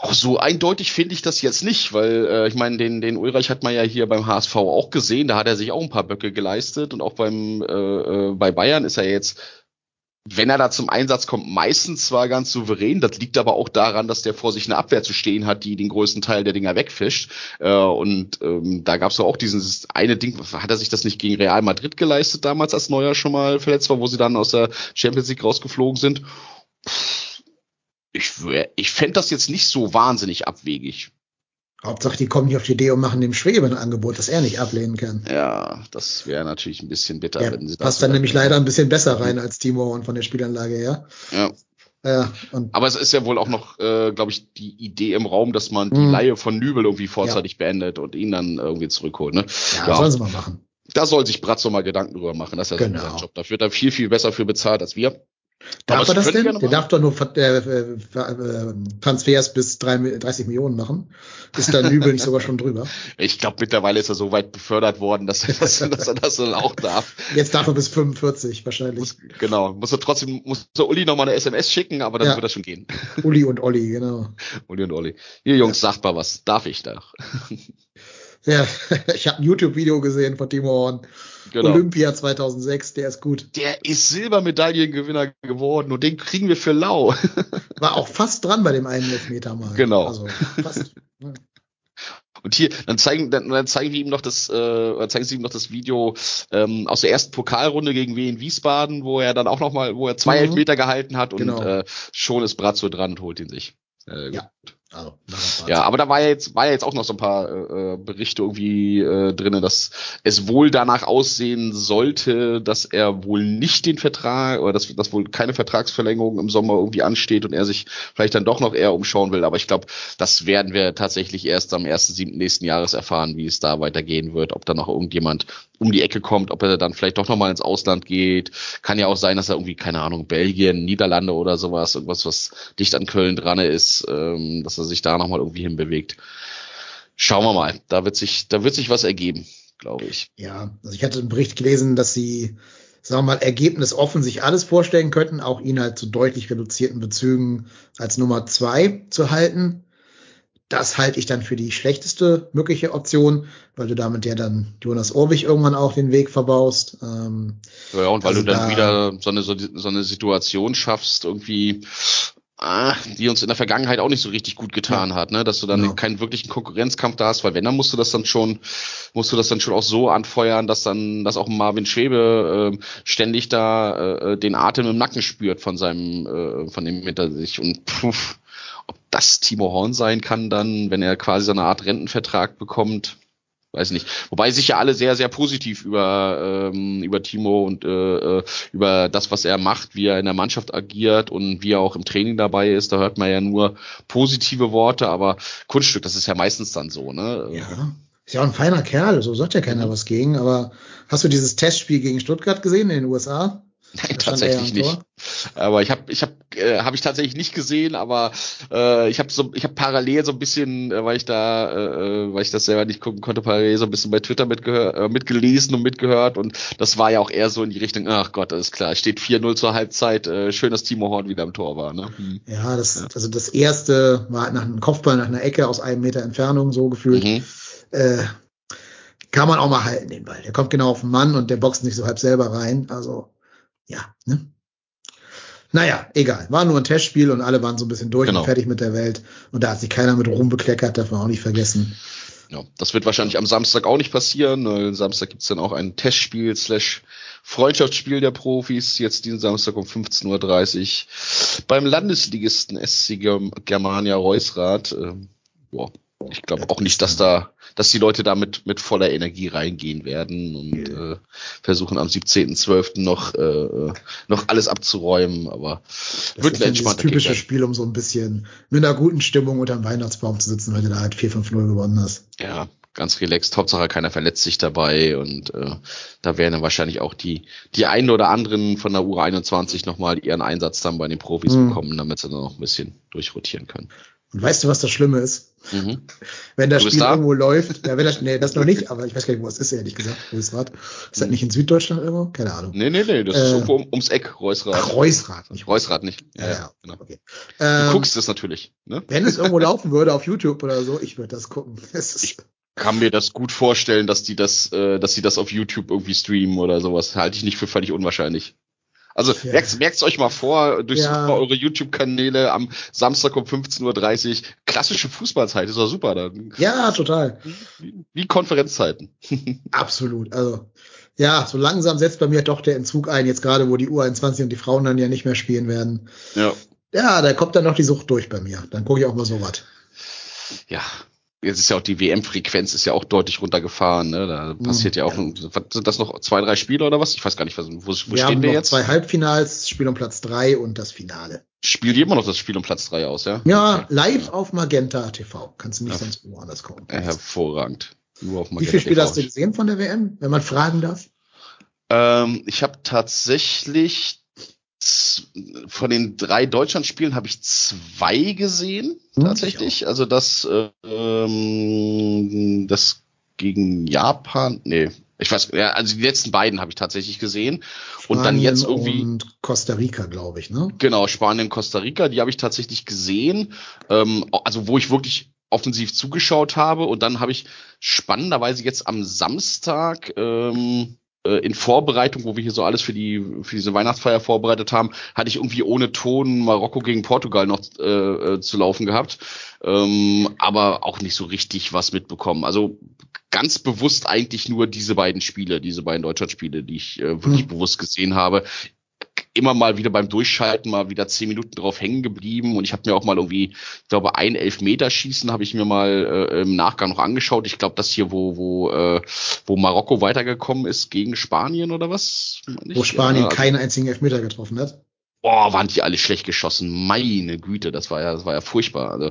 [SPEAKER 2] auch so eindeutig finde ich das jetzt nicht, weil äh, ich meine, den, den Ulreich hat man ja hier beim HSV auch gesehen, da hat er sich auch ein paar Böcke geleistet und auch beim äh, äh bei Bayern ist er jetzt wenn er da zum Einsatz kommt, meistens zwar ganz souverän. Das liegt aber auch daran, dass der vor sich eine Abwehr zu stehen hat, die den größten Teil der Dinger wegfischt. Äh, und ähm, da gab es auch dieses eine Ding, hat er sich das nicht gegen Real Madrid geleistet damals, als Neuer schon mal verletzt war, wo sie dann aus der Champions League rausgeflogen sind? Ich, ich fände das jetzt nicht so wahnsinnig abwegig.
[SPEAKER 1] Hauptsache, die kommen nicht auf die Idee und machen dem Schwebe ein Angebot, das er nicht ablehnen kann.
[SPEAKER 2] Ja, das wäre natürlich ein bisschen bitter.
[SPEAKER 1] Ja, wenn sie passt dann nämlich leider ein bisschen besser rein als Timo und von der Spielanlage her.
[SPEAKER 2] Ja. Ja, Aber es ist ja wohl auch noch, äh, glaube ich, die Idee im Raum, dass man die mhm. Laie von Nübel irgendwie vorzeitig ja. beendet und ihn dann irgendwie zurückholt. Ne?
[SPEAKER 1] Ja, ja, sollen sie mal machen.
[SPEAKER 2] Da soll sich Bratzo mal Gedanken drüber machen. Das ist ja genau. sein Job. Da wird er viel, viel besser für bezahlt als wir.
[SPEAKER 1] Darf er das denn? Der darf doch nur äh, äh, Transfers bis 30 Millionen machen. Ist da Nübel nicht sogar schon drüber?
[SPEAKER 2] Ich glaube, mittlerweile ist er so weit befördert worden, dass er das, dass er das dann auch darf.
[SPEAKER 1] Jetzt darf er bis 45 wahrscheinlich.
[SPEAKER 2] Muss, genau. Muss er trotzdem, muss er Uli nochmal eine SMS schicken, aber dann ja. wird das schon gehen.
[SPEAKER 1] Uli und Olli, genau.
[SPEAKER 2] Uli und Olli. Hier, Jungs, ja. sagt mal was. Darf ich da?
[SPEAKER 1] Ja, ich habe ein YouTube-Video gesehen von Timo Horn. Genau. Olympia 2006, der ist gut.
[SPEAKER 2] Der ist Silbermedaillengewinner geworden und den kriegen wir für lau.
[SPEAKER 1] War auch fast dran bei dem einen Elfmeter mal.
[SPEAKER 2] Genau. Also fast. Und hier, dann zeigen, dann, dann zeigen wir ihm noch das, äh, zeigen sie ihm noch das Video ähm, aus der ersten Pokalrunde gegen Wien Wiesbaden, wo er dann auch noch mal, wo er zwei mhm. Elfmeter gehalten hat und genau. äh, schon ist Brazzo dran und holt ihn sich.
[SPEAKER 1] Äh, ja,
[SPEAKER 2] Also, ja, aber da war ja jetzt, war ja jetzt auch noch so ein paar äh, Berichte irgendwie äh, drinnen, dass es wohl danach aussehen sollte, dass er wohl nicht den Vertrag oder dass, dass wohl keine Vertragsverlängerung im Sommer irgendwie ansteht und er sich vielleicht dann doch noch eher umschauen will. Aber ich glaube, das werden wir tatsächlich erst am 1.7. nächsten Jahres erfahren, wie es da weitergehen wird, ob da noch irgendjemand um die Ecke kommt, ob er dann vielleicht doch nochmal ins Ausland geht. Kann ja auch sein, dass er irgendwie, keine Ahnung, Belgien, Niederlande oder sowas, irgendwas, was dicht an Köln dran ist, ähm, dass er sich da nochmal irgendwie hinbewegt. Schauen wir mal. Da wird sich, da wird sich was ergeben, glaube ich.
[SPEAKER 1] Ja, also ich hatte einen Bericht gelesen, dass sie, sagen wir mal, ergebnisoffen sich alles vorstellen könnten, auch ihn halt zu deutlich reduzierten Bezügen als Nummer zwei zu halten. Das halte ich dann für die schlechteste mögliche Option, weil du damit ja dann Jonas Orbich irgendwann auch den Weg verbaust.
[SPEAKER 2] Ähm, ja, und weil also du dann da, wieder so eine, so, so eine Situation schaffst, irgendwie, die uns in der Vergangenheit auch nicht so richtig gut getan ja. hat, ne? dass du dann genau. keinen wirklichen Konkurrenzkampf da hast, weil wenn, dann musst du das dann schon, musst du das dann schon auch so anfeuern, dass dann, dass auch Marvin Schwebe äh, ständig da äh, den Atem im Nacken spürt von seinem, äh, von dem hinter sich und puff, ob das Timo Horn sein kann dann, wenn er quasi so eine Art Rentenvertrag bekommt, weiß nicht. Wobei sich ja alle sehr, sehr positiv über, ähm, über Timo und äh, äh, über das, was er macht, wie er in der Mannschaft agiert und wie er auch im Training dabei ist. Da hört man ja nur positive Worte, aber Kunststück, das ist ja meistens dann so, ne?
[SPEAKER 1] Ja. Ist ja auch ein feiner Kerl, so sagt ja keiner mhm. was gegen, aber hast du dieses Testspiel gegen Stuttgart gesehen in den USA?
[SPEAKER 2] Nein, tatsächlich nicht. Aber ich habe, ich habe, äh, habe ich tatsächlich nicht gesehen. Aber äh, ich habe so, ich habe parallel so ein bisschen, äh, weil ich da, äh, weil ich das selber nicht gucken konnte, parallel so ein bisschen bei Twitter mitgehört, äh, mitgelesen und mitgehört. Und das war ja auch eher so in die Richtung. Ach Gott, das ist klar. Steht 4-0 zur Halbzeit. Äh, schön, dass Timo Horn wieder im Tor war. Ne?
[SPEAKER 1] Hm. Ja, das, ja. also das erste war halt nach einem Kopfball nach einer Ecke aus einem Meter Entfernung so gefühlt. Mhm. Äh, kann man auch mal halten den Ball. Der kommt genau auf den Mann und der boxt nicht so halb selber rein. Also ja, ne? Naja, egal. War nur ein Testspiel und alle waren so ein bisschen durch genau. und fertig mit der Welt. Und da hat sich keiner mit rumbekleckert, darf man auch nicht vergessen.
[SPEAKER 2] Ja, das wird wahrscheinlich am Samstag auch nicht passieren. Weil Samstag gibt's dann auch ein Testspiel slash Freundschaftsspiel der Profis. Jetzt diesen Samstag um 15.30 Uhr beim Landesligisten SC Germania Reusrath. Ähm, boah, ich glaube auch nicht, dass da, dass die Leute da mit, voller Energie reingehen werden und äh, versuchen am 17.12. noch, äh, noch alles abzuräumen, aber
[SPEAKER 1] das wird ein entspannter typische Spiel, um so ein bisschen mit einer guten Stimmung unter dem Weihnachtsbaum zu sitzen, weil du da halt 4-5-0 gewonnen hast.
[SPEAKER 2] Ja, ganz relaxed. Hauptsache keiner verletzt sich dabei und äh, da werden dann wahrscheinlich auch die die einen oder anderen von der U21 nochmal ihren Einsatz dann bei den Profis mhm. bekommen, damit sie dann noch ein bisschen durchrotieren können.
[SPEAKER 1] Und weißt du, was das Schlimme ist? Mhm. Wenn das Spiel da? irgendwo läuft, ja, wenn das, nee, das noch nicht, aber ich weiß gar nicht, wo es ist, ehrlich gesagt, Reusrad. Ist das mhm. nicht in Süddeutschland irgendwo? Keine Ahnung.
[SPEAKER 2] Nee, nee, nee, das äh, ist irgendwo um, ums Eck, Reusrad.
[SPEAKER 1] Ach, Reusrad,
[SPEAKER 2] nicht Reusrad nicht. Ja, ja, ja genau. Okay. Du
[SPEAKER 1] ähm,
[SPEAKER 2] guckst es natürlich,
[SPEAKER 1] ne? Wenn es irgendwo laufen würde auf YouTube oder so, ich würde das gucken.
[SPEAKER 2] Das ich kann mir das gut vorstellen, dass die das, äh, dass sie das auf YouTube irgendwie streamen oder sowas. Halte ich nicht für völlig unwahrscheinlich. Also ja. merkt, merkt's euch mal vor, durch ja. eure YouTube-Kanäle am Samstag um 15.30 Uhr. Klassische Fußballzeit, ist doch super dann.
[SPEAKER 1] Ja, total.
[SPEAKER 2] Wie, wie Konferenzzeiten.
[SPEAKER 1] Absolut. Also ja, so langsam setzt bei mir doch der Entzug ein, jetzt gerade wo die U21 und die Frauen dann ja nicht mehr spielen werden.
[SPEAKER 2] Ja.
[SPEAKER 1] Ja, da kommt dann noch die Sucht durch bei mir. Dann gucke ich auch mal so was.
[SPEAKER 2] Ja, jetzt ist ja auch die WM-Frequenz ist ja auch deutlich runtergefahren. Ne? Da passiert ja, ja auch, ja. sind das noch zwei, drei Spiele oder was? Ich weiß gar nicht, wo, wo
[SPEAKER 1] wir stehen wir jetzt? Zwei Halbfinals, Spiel um Platz drei und das Finale.
[SPEAKER 2] Spielt immer noch das Spiel um Platz drei aus, ja?
[SPEAKER 1] Ja, live auf Magenta TV. Kannst du nicht ja. sonst woanders gucken.
[SPEAKER 2] Hervorragend.
[SPEAKER 1] Nur auf Magenta Wie viele Spiele hast du gesehen von der WM, wenn man fragen darf?
[SPEAKER 2] Ähm, ich habe tatsächlich von den drei Deutschlandspielen habe ich zwei gesehen, hm, tatsächlich. Also das, ähm, das gegen Japan, nee, ich weiß, ja, also die letzten beiden habe ich tatsächlich gesehen. Spanien und dann jetzt irgendwie. Und
[SPEAKER 1] Costa Rica, glaube ich, ne?
[SPEAKER 2] Genau, Spanien, Costa Rica, die habe ich tatsächlich gesehen. Ähm, also wo ich wirklich offensiv zugeschaut habe. Und dann habe ich spannenderweise jetzt am Samstag ähm, äh, in Vorbereitung, wo wir hier so alles für die für diese Weihnachtsfeier vorbereitet haben, hatte ich irgendwie ohne Ton Marokko gegen Portugal noch äh, äh, zu laufen gehabt, ähm, aber auch nicht so richtig was mitbekommen. Also ganz bewusst eigentlich nur diese beiden Spiele, diese beiden Deutschlandspiele, die ich äh, wirklich hm. bewusst gesehen habe immer mal wieder beim Durchschalten mal wieder zehn Minuten drauf hängen geblieben und ich habe mir auch mal irgendwie, ich glaube, ein Elfmeterschießen habe ich mir mal äh, im Nachgang noch angeschaut. Ich glaube, das hier, wo wo äh, wo Marokko weitergekommen ist gegen Spanien oder was?
[SPEAKER 1] Wo Spanien also, keinen einzigen Elfmeter getroffen hat.
[SPEAKER 2] Boah, waren die alle schlecht geschossen. Meine Güte, das war ja, das war ja furchtbar. Also,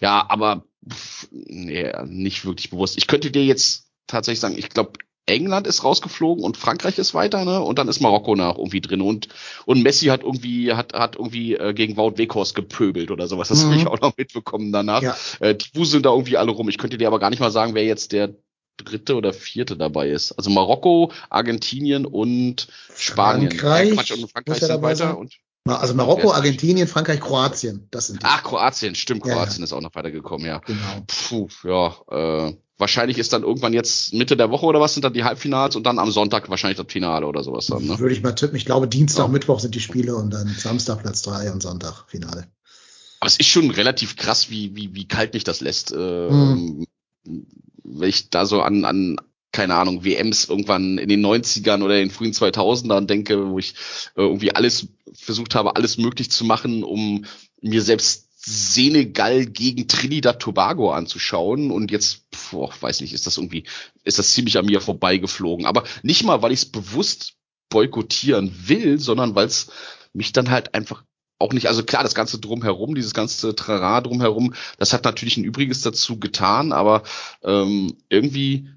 [SPEAKER 2] ja, aber pff, nee, nicht wirklich bewusst. Ich könnte dir jetzt tatsächlich sagen, ich glaube, England ist rausgeflogen und Frankreich ist weiter, ne? Und dann ist Marokko nach irgendwie drin und und Messi hat irgendwie hat hat irgendwie äh, gegen Wout Weghorst gepöbelt oder sowas. Das mhm. habe ich auch noch mitbekommen danach. Ja. Äh, die wuseln da irgendwie alle rum. Ich könnte dir aber gar nicht mal sagen, wer jetzt der dritte oder vierte dabei ist. Also Marokko, Argentinien und Spanien.
[SPEAKER 1] Frankreich, äh, Quatsch, und Frankreich sind weiter sein? und also Marokko, Argentinien, Frankreich, Kroatien. Das sind
[SPEAKER 2] die. Ach, Kroatien, stimmt, Kroatien ja, ja. ist auch noch weitergekommen, ja. Genau. Puh, ja, äh, wahrscheinlich ist dann irgendwann jetzt Mitte der Woche oder was sind dann die Halbfinals und dann am Sonntag wahrscheinlich das Finale oder sowas dann, ne?
[SPEAKER 1] Würde ich mal tippen. Ich glaube, Dienstag, ja. Mittwoch sind die Spiele und dann Samstag Platz drei und Sonntag Finale.
[SPEAKER 2] Aber es ist schon relativ krass, wie, wie, wie kalt mich das lässt. Hm. Wenn ich da so an, an keine Ahnung, WMs irgendwann in den 90ern oder in den frühen 2000ern denke, wo ich äh, irgendwie alles versucht habe, alles möglich zu machen, um mir selbst Senegal gegen Trinidad Tobago anzuschauen und jetzt, boah, weiß nicht, ist das irgendwie, ist das ziemlich an mir vorbeigeflogen. Aber nicht mal, weil ich es bewusst boykottieren will, sondern weil es mich dann halt einfach auch nicht, also klar, das ganze drumherum, dieses ganze Trara drumherum, das hat natürlich ein Übriges dazu getan, aber ähm, irgendwie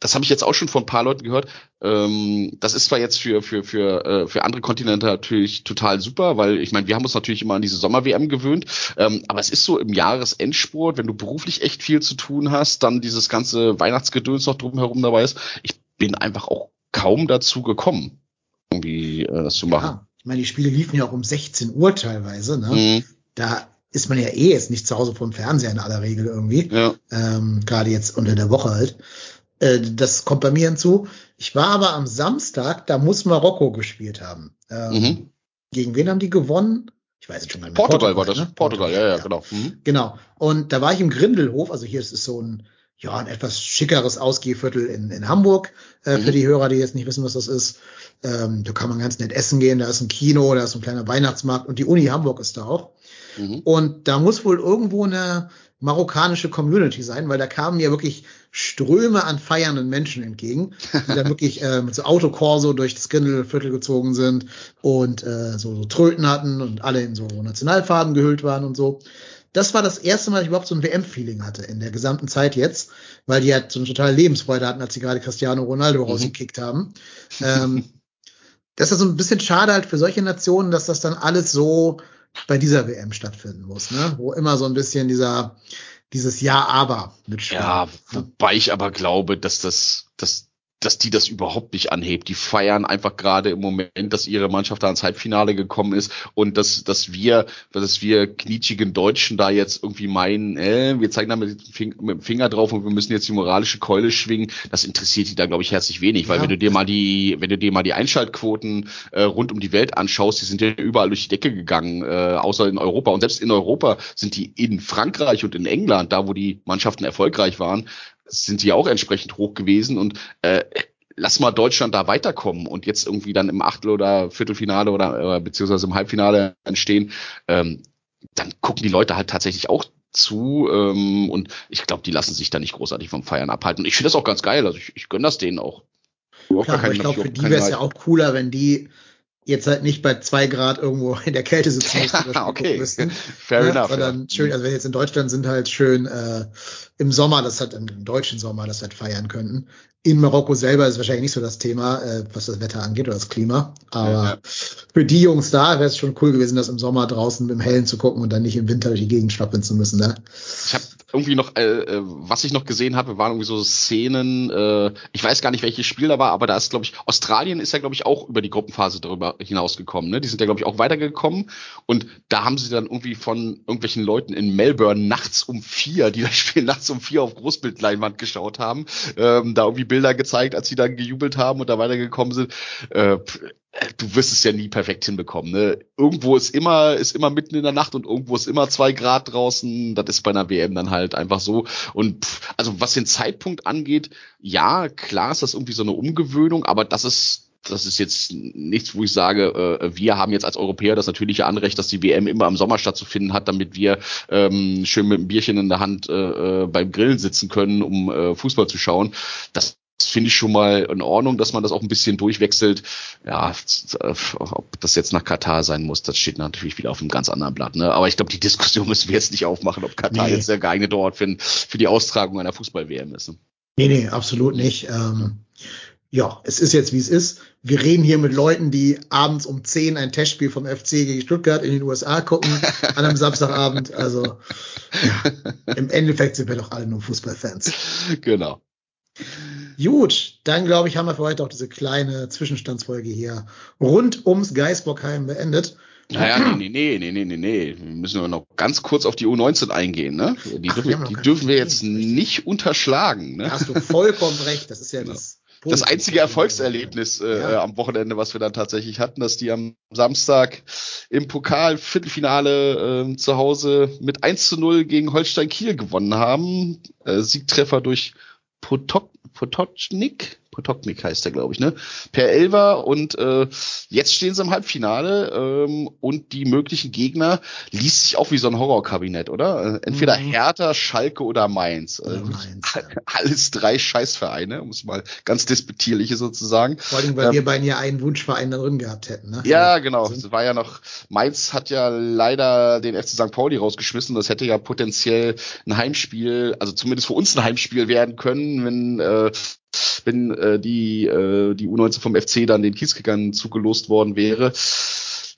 [SPEAKER 2] das habe ich jetzt auch schon von ein paar Leuten gehört. Ähm, das ist zwar jetzt für für für äh, für andere Kontinente natürlich total super, weil ich meine, wir haben uns natürlich immer an diese Sommer-WM gewöhnt, ähm, aber es ist so im Jahresendsport, wenn du beruflich echt viel zu tun hast, dann dieses ganze Weihnachtsgedöns noch drumherum dabei ist. Ich bin einfach auch kaum dazu gekommen, irgendwie äh, das zu machen. Ja,
[SPEAKER 1] ich meine, die Spiele liefen ja auch um 16 Uhr teilweise. Ne? Mhm. Da ist man ja eh jetzt nicht zu Hause vor dem Fernseher in aller Regel irgendwie. Ja. Ähm, Gerade jetzt unter der Woche halt. Äh, das kommt bei mir hinzu. Ich war aber am Samstag, da muss Marokko gespielt haben. Ähm, mhm. Gegen wen haben die gewonnen?
[SPEAKER 2] Ich weiß jetzt schon gar nicht mehr. Portugal, Portugal war das. Ne? Portugal, Portugal, ja, ja, genau.
[SPEAKER 1] Mhm. Genau. Und da war ich im Grindelhof, also hier ist es so ein, ja, ein etwas schickeres Ausgehviertel in, in Hamburg, äh, mhm. für die Hörer, die jetzt nicht wissen, was das ist. Ähm, da kann man ganz nett essen gehen, da ist ein Kino, da ist ein kleiner Weihnachtsmarkt und die Uni Hamburg ist da auch. Mhm. Und da muss wohl irgendwo eine marokkanische Community sein, weil da kamen mir wirklich Ströme an feiernden Menschen entgegen, die dann wirklich äh, mit so Autokorso durch das Grindelviertel gezogen sind und äh, so, so Tröten hatten und alle in so Nationalfarben gehüllt waren und so. Das war das erste Mal, dass ich überhaupt so ein WM-Feeling hatte in der gesamten Zeit jetzt, weil die halt so eine totale Lebensfreude hatten, als sie gerade Cristiano Ronaldo mhm. rausgekickt haben. Ähm, das ist so ein bisschen schade halt für solche Nationen, dass das dann alles so bei dieser WM stattfinden muss, ne? Wo immer so ein bisschen dieser, dieses Ja, aber
[SPEAKER 2] mitschwingt. Ja, wobei ich aber glaube, dass das, dass dass die das überhaupt nicht anhebt. Die feiern einfach gerade im Moment, dass ihre Mannschaft da ins Halbfinale gekommen ist und dass, dass wir, dass wir knietschigen Deutschen da jetzt irgendwie meinen, äh, wir zeigen da mit, mit, dem Finger drauf und wir müssen jetzt die moralische Keule schwingen. Das interessiert die da, glaube ich, herzlich wenig, weil ja. wenn du dir mal die, wenn du dir mal die Einschaltquoten äh, rund um die Welt anschaust, die sind ja überall durch die Decke gegangen, äh, außer in Europa. Und selbst in Europa sind die in Frankreich und in England, da wo die Mannschaften erfolgreich waren, sind die auch entsprechend hoch gewesen und äh, lass mal Deutschland da weiterkommen und jetzt irgendwie dann im Achtel- oder Viertelfinale oder äh, beziehungsweise im Halbfinale entstehen, ähm, dann gucken die Leute halt tatsächlich auch zu ähm, und ich glaube, die lassen sich da nicht großartig vom Feiern abhalten. Und ich finde das auch ganz geil, also ich, ich gönne das denen auch.
[SPEAKER 1] Klar, aber ich glaube, für die wäre es ja auch cooler, wenn die jetzt halt nicht bei zwei Grad irgendwo in der Kälte sitzen
[SPEAKER 2] müssten. Ja, okay.
[SPEAKER 1] Müssten, Fair ne? enough. Sondern ja. schön, also wenn jetzt in Deutschland sind halt schön äh, im Sommer, das hat im, deutschen Sommer, das halt feiern könnten. In Marokko selber ist wahrscheinlich nicht so das Thema, äh, was das Wetter angeht oder das Klima. Aber ja, ja. für die Jungs da wäre es schon cool gewesen, das im Sommer draußen im Hellen zu gucken und dann nicht im Winter durch die Gegend schwappeln zu müssen. Ne?
[SPEAKER 2] Ich habe irgendwie noch, äh, äh, was ich noch gesehen habe, waren irgendwie so Szenen, äh, ich weiß gar nicht, welches Spiel da war, aber da ist, glaube ich, Australien ist ja, glaube ich, auch über die Gruppenphase darüber hinausgekommen. Ne? Die sind ja, glaube ich, auch weitergekommen. Und da haben sie dann irgendwie von irgendwelchen Leuten in Melbourne nachts um vier, die das Spiel nachts um vier auf Großbildleinwand geschaut haben, ähm, da irgendwie Bilder gezeigt, als sie dann gejubelt haben und da weitergekommen sind. Äh, du wirst es ja nie perfekt hinbekommen. Ne? Irgendwo ist immer, ist immer mitten in der Nacht und irgendwo ist immer zwei Grad draußen. Das ist bei einer WM dann halt einfach so. Und pff, also was den Zeitpunkt angeht, ja, klar ist das irgendwie so eine Umgewöhnung, aber das ist das ist jetzt nichts, wo ich sage, äh, wir haben jetzt als Europäer das natürliche Anrecht, dass die WM immer im Sommer stattzufinden hat, damit wir ähm, schön mit einem Bierchen in der Hand äh, äh beim Grillen sitzen können, um Fußball zu schauen. Das finde ich schon mal in Ordnung, dass man das auch ein bisschen durchwechselt. Ja, ob das jetzt nach Katar sein muss, das steht natürlich wieder auf einem ganz anderen Blatt. Ne? Aber ich glaube, die Diskussion müssen wir jetzt nicht aufmachen, ob Katar nee. jetzt der geeignete Ort für, für die Austragung einer Fußball-WM ist. Ne?
[SPEAKER 1] Nee, nee, absolut nicht. Ähm, ja, es ist jetzt, wie es ist. Wir reden hier mit Leuten, die abends um 10 ein Testspiel vom FC gegen Stuttgart in den USA gucken, an einem Samstagabend. Also ja, im Endeffekt sind wir doch alle nur Fußballfans.
[SPEAKER 2] Genau.
[SPEAKER 1] Gut, dann glaube ich, haben wir für heute auch diese kleine Zwischenstandsfolge hier rund ums Geisbockheim beendet.
[SPEAKER 2] Naja, nee, nee, nee, nee, nee, nee. Wir müssen wir noch ganz kurz auf die U19 eingehen, ne? Die, Ach, dürfen, die dürfen wir jetzt nicht unterschlagen, ne?
[SPEAKER 1] Da hast du vollkommen recht. Das ist ja, ja. das
[SPEAKER 2] das einzige Erfolgserlebnis äh, ja. am Wochenende, was wir dann tatsächlich hatten, dass die am Samstag im Pokal Viertelfinale äh, zu Hause mit 1 zu 0 gegen Holstein Kiel gewonnen haben. Äh, Siegtreffer durch Potok Potocznik, Potoknik heißt der, glaube ich, ne? Per Elver und äh, jetzt stehen sie im Halbfinale ähm, und die möglichen Gegner liest sich auch wie so ein Horrorkabinett, oder? Entweder mhm. Hertha, Schalke oder Mainz. Oder also Mainz ja. Alles drei Scheißvereine, um es mal ganz despektierliche sozusagen.
[SPEAKER 1] Vor allem, weil ähm, wir beiden ja einen Wunschverein da drin gehabt hätten, ne?
[SPEAKER 2] Ja, genau. Es war ja noch, Mainz hat ja leider den FC St. Pauli rausgeschmissen. Das hätte ja potenziell ein Heimspiel, also zumindest für uns ein Heimspiel werden können, wenn äh, wenn äh, die, äh, die U19 vom FC dann den Kiezkickern zugelost worden wäre.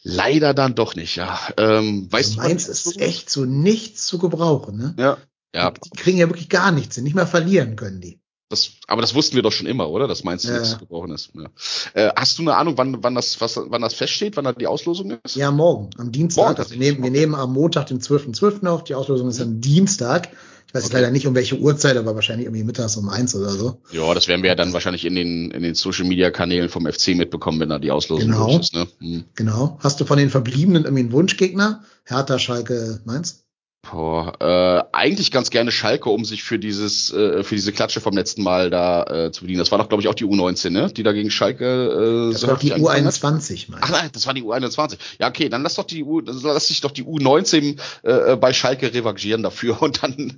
[SPEAKER 2] Leider dann doch nicht, ja. Ähm, weißt
[SPEAKER 1] also Mainz ist echt so nichts zu gebrauchen, ne?
[SPEAKER 2] Ja. Ja.
[SPEAKER 1] Die, die kriegen ja wirklich gar nichts, nicht mehr verlieren können die.
[SPEAKER 2] Das, aber das wussten wir doch schon immer, oder? Dass Mainz ja. nichts gebrochen ist. Ja. Äh, hast du eine Ahnung, wann, wann, das, was, wann das feststeht, wann da die Auslosung ist?
[SPEAKER 1] Ja, morgen, am Dienstag. Morgen, also wir, nehmen, wir nehmen am Montag, den 12.12. .12. auf. Die Auslosung ist am Dienstag. Ich weiß okay. leider nicht um welche Uhrzeit, aber wahrscheinlich irgendwie mittags um eins oder so.
[SPEAKER 2] Ja, das werden wir ja dann wahrscheinlich in den, in den Social Media Kanälen vom FC mitbekommen, wenn da die Auslosung
[SPEAKER 1] genau. ist. Ne? Hm. Genau. Hast du von den Verbliebenen irgendwie einen Wunschgegner? Hertha, Schalke, Mainz?
[SPEAKER 2] Boah, äh, eigentlich ganz gerne Schalke, um sich für dieses, äh, für diese Klatsche vom letzten Mal da äh, zu bedienen. Das war doch, glaube ich, auch die U19, ne? Die da gegen Schalke.
[SPEAKER 1] Äh, das so war die U21,
[SPEAKER 2] meine Ach nein, das war die U21. Ja, okay, dann lass doch die U, lass sich doch die U19 äh, bei Schalke revanchieren dafür und dann,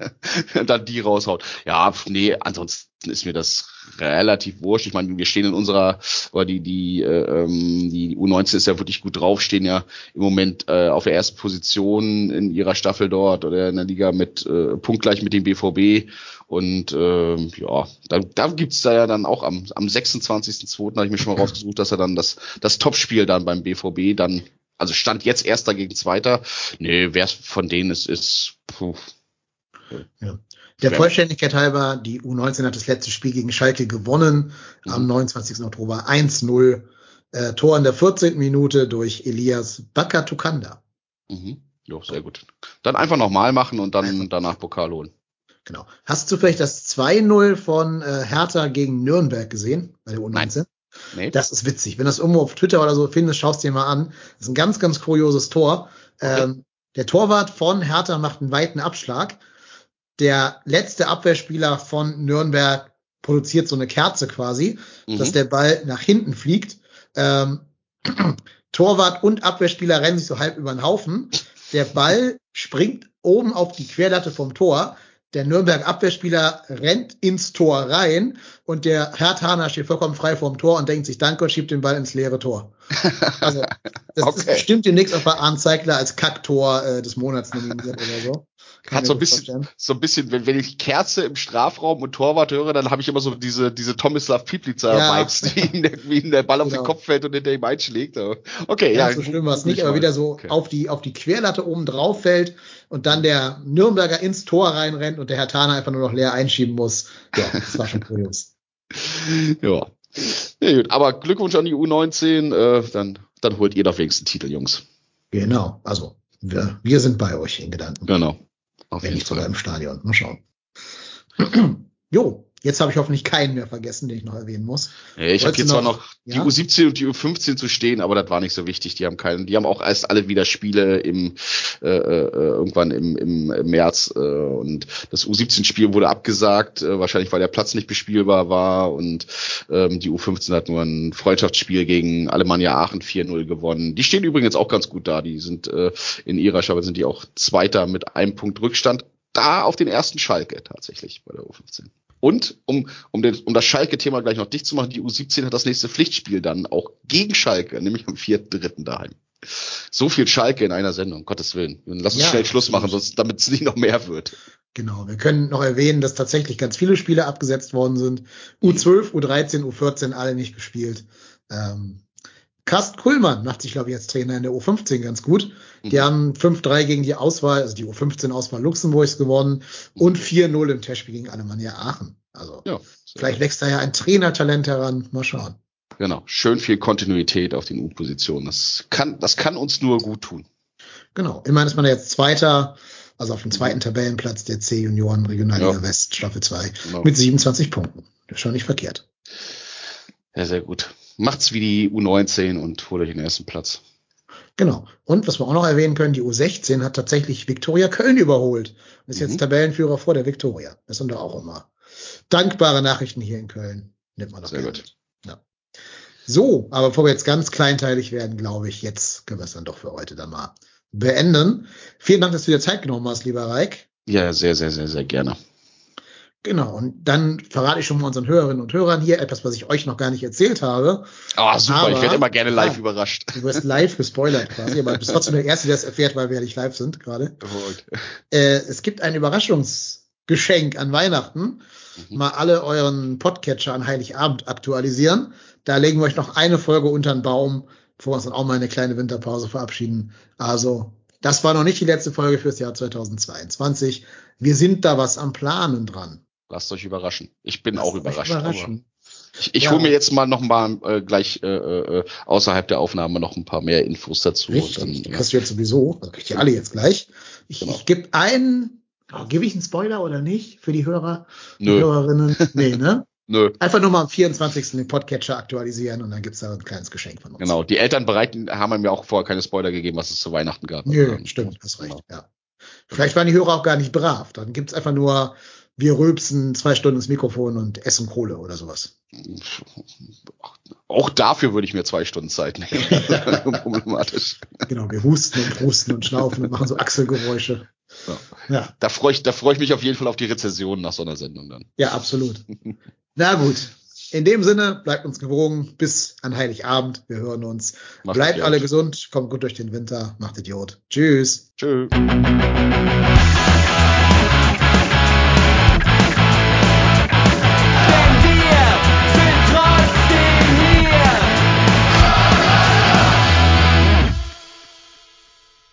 [SPEAKER 2] dann die raushaut. Ja, nee, ansonsten ist mir das relativ wurscht. Ich meine, wir stehen in unserer, oder die, die, äh, ähm, die U19 ist ja wirklich gut drauf, stehen ja im Moment äh, auf der ersten Position in ihrer Staffel dort oder in der Liga mit äh, punktgleich mit dem BVB. Und äh, ja, da, da gibt's da ja dann auch am, am 26.02. habe ich mir schon mal rausgesucht, dass er dann das, das Topspiel dann beim BVB dann, also stand jetzt erster gegen zweiter. Nee, wer von denen es ist, puh.
[SPEAKER 1] Ja. Der Vollständigkeit halber, die U19 hat das letzte Spiel gegen Schalke gewonnen mhm. am 29. Oktober 1-0. Äh, Tor in der 14. Minute durch Elias Bakatukanda.
[SPEAKER 2] Mhm. Jo, sehr gut. Dann einfach nochmal machen und dann danach Pokal holen.
[SPEAKER 1] Genau. Hast du vielleicht das 2-0 von äh, Hertha gegen Nürnberg gesehen bei der U19? Nein. Nee. Das ist witzig. Wenn du das irgendwo auf Twitter oder so findest, schaust dir mal an. Das ist ein ganz, ganz kurioses Tor. Okay. Ähm, der Torwart von Hertha macht einen weiten Abschlag der letzte Abwehrspieler von Nürnberg produziert so eine Kerze quasi, mhm. dass der Ball nach hinten fliegt. Ähm, Torwart und Abwehrspieler rennen sich so halb über den Haufen. Der Ball springt oben auf die Querlatte vom Tor. Der Nürnberg Abwehrspieler rennt ins Tor rein und der Herr Thaner steht vollkommen frei vorm Tor und denkt sich Danke und schiebt den Ball ins leere Tor. Also, das okay. ist bestimmt demnächst auch bei Arndt Zeigler als Kacktor äh, des Monats nominiert oder so.
[SPEAKER 2] Hat so ein bisschen, vorstellen. so ein bisschen, wenn, wenn ich Kerze im Strafraum und Torwart höre, dann habe ich immer so diese, diese Tomislav Piplica ja. Wie ihm, wie ihm der Ball genau. auf den genau. Kopf fällt und hinter ihm einschlägt. Okay,
[SPEAKER 1] ja. ja so schlimm war es nicht, aber wieder so okay. auf die, auf die Querlatte oben drauf fällt und dann der Nürnberger ins Tor reinrennt und der Herr Tana einfach nur noch leer einschieben muss. Ja, das war schon kurios.
[SPEAKER 2] ja. ja. gut. Aber Glückwunsch an die U19, äh, dann, dann holt ihr doch wenigstens Titel, Jungs.
[SPEAKER 1] Genau, also wir, wir sind bei euch in Gedanken.
[SPEAKER 2] Genau.
[SPEAKER 1] Auf Wenn nicht sogar im Stadion. Mal schauen. jo, Jetzt habe ich hoffentlich keinen mehr vergessen, den ich noch erwähnen muss.
[SPEAKER 2] Ja, ich habe hier zwar noch die ja? U17 und die U15 zu stehen, aber das war nicht so wichtig. Die haben keinen, die haben auch erst alle wieder Spiele im äh, äh, irgendwann im, im, im März äh, und das U17-Spiel wurde abgesagt, äh, wahrscheinlich weil der Platz nicht bespielbar war und ähm, die U15 hat nur ein Freundschaftsspiel gegen Alemannia Aachen 4-0 gewonnen. Die stehen übrigens auch ganz gut da. Die sind äh, in ihrer Schabe sind die auch Zweiter mit einem Punkt Rückstand. Da auf den ersten Schalke tatsächlich bei der U15. Und um, um, den, um das Schalke-Thema gleich noch dicht zu machen, die U17 hat das nächste Pflichtspiel dann auch gegen Schalke, nämlich am 4.3. daheim. So viel Schalke in einer Sendung, Gottes Willen. Lass uns ja, schnell Schluss machen, sonst, damit es nicht noch mehr wird.
[SPEAKER 1] Genau, wir können noch erwähnen, dass tatsächlich ganz viele Spiele abgesetzt worden sind. U12, U13, U14 alle nicht gespielt. Ähm, Carsten Kuhlmann macht sich, glaube ich, als Trainer in der U15 ganz gut. Die mhm. haben 5-3 gegen die Auswahl, also die U15-Auswahl Luxemburgs gewonnen und 4-0 im Testspiel gegen Alemannia Aachen. Also ja, vielleicht wächst da ja ein Trainertalent heran. Mal schauen.
[SPEAKER 2] Genau, schön viel Kontinuität auf den U-Positionen. Das kann, das kann uns nur gut tun.
[SPEAKER 1] Genau. Immerhin ist man jetzt Zweiter, also auf dem zweiten Tabellenplatz der C-Junioren Regionalliga ja. West, Staffel 2, genau. mit 27 Punkten. Das ist schon nicht verkehrt.
[SPEAKER 2] Ja, sehr gut macht's wie die U19 und holt euch den ersten Platz.
[SPEAKER 1] Genau. Und was wir auch noch erwähnen können, die U16 hat tatsächlich Viktoria Köln überholt und ist mhm. jetzt Tabellenführer vor der Viktoria. Das sind doch auch immer dankbare Nachrichten hier in Köln. Nimmt man doch Sehr gut. Ja. So, aber bevor wir jetzt ganz kleinteilig werden, glaube ich, jetzt können wir es dann doch für heute dann mal beenden. Vielen Dank, dass du dir Zeit genommen hast, lieber Reik.
[SPEAKER 2] Ja, sehr, sehr, sehr, sehr gerne.
[SPEAKER 1] Genau, und dann verrate ich schon mal unseren Hörerinnen und Hörern hier etwas, was ich euch noch gar nicht erzählt habe.
[SPEAKER 2] Ah, oh, super, aber, ich werde immer gerne live ja, überrascht.
[SPEAKER 1] Du wirst live gespoilert quasi, aber du bist trotzdem der Erste, der es erfährt, weil wir ja nicht live sind gerade. Äh, es gibt ein Überraschungsgeschenk an Weihnachten. Mhm. Mal alle euren Podcatcher an Heiligabend aktualisieren. Da legen wir euch noch eine Folge unter den Baum, bevor wir uns dann auch mal eine kleine Winterpause verabschieden. Also, das war noch nicht die letzte Folge fürs Jahr 2022. Wir sind da was am Planen dran.
[SPEAKER 2] Lasst euch überraschen. Ich bin Lasst auch überrascht. ich, ich ja. hole mir jetzt mal noch mal äh, gleich äh, äh, außerhalb der Aufnahme noch ein paar mehr Infos dazu.
[SPEAKER 1] Richtig, dann, die hast du jetzt sowieso. Also kriegt ihr alle jetzt gleich. Ich, genau. ich gebe einen, oh, gebe ich einen Spoiler oder nicht für die Hörer, die Nö. Hörerinnen? Nee, ne? Nö. Einfach nur mal am 24. den Podcatcher aktualisieren und dann gibt's da ein kleines Geschenk von uns.
[SPEAKER 2] Genau, die Eltern bereiten, haben mir auch vorher keine Spoiler gegeben, was es zu Weihnachten gab.
[SPEAKER 1] Nö, stimmt, hast recht, genau. ja. Vielleicht waren die Hörer auch gar nicht brav. Dann gibt's einfach nur wir rülpsen zwei Stunden ins Mikrofon und essen Kohle oder sowas.
[SPEAKER 2] Auch dafür würde ich mir zwei Stunden Zeit nehmen. Problematisch.
[SPEAKER 1] Genau, wir husten und husten und schnaufen und machen so Achselgeräusche.
[SPEAKER 2] Ja. ja. Da freue ich, da freue ich mich auf jeden Fall auf die Rezession nach so einer Sendung dann.
[SPEAKER 1] Ja, absolut. Na gut. In dem Sinne, bleibt uns gewogen. Bis an Heiligabend. Wir hören uns. Macht bleibt alle gesund. Kommt gut durch den Winter. Macht Idiot. Tschüss. Tschüss.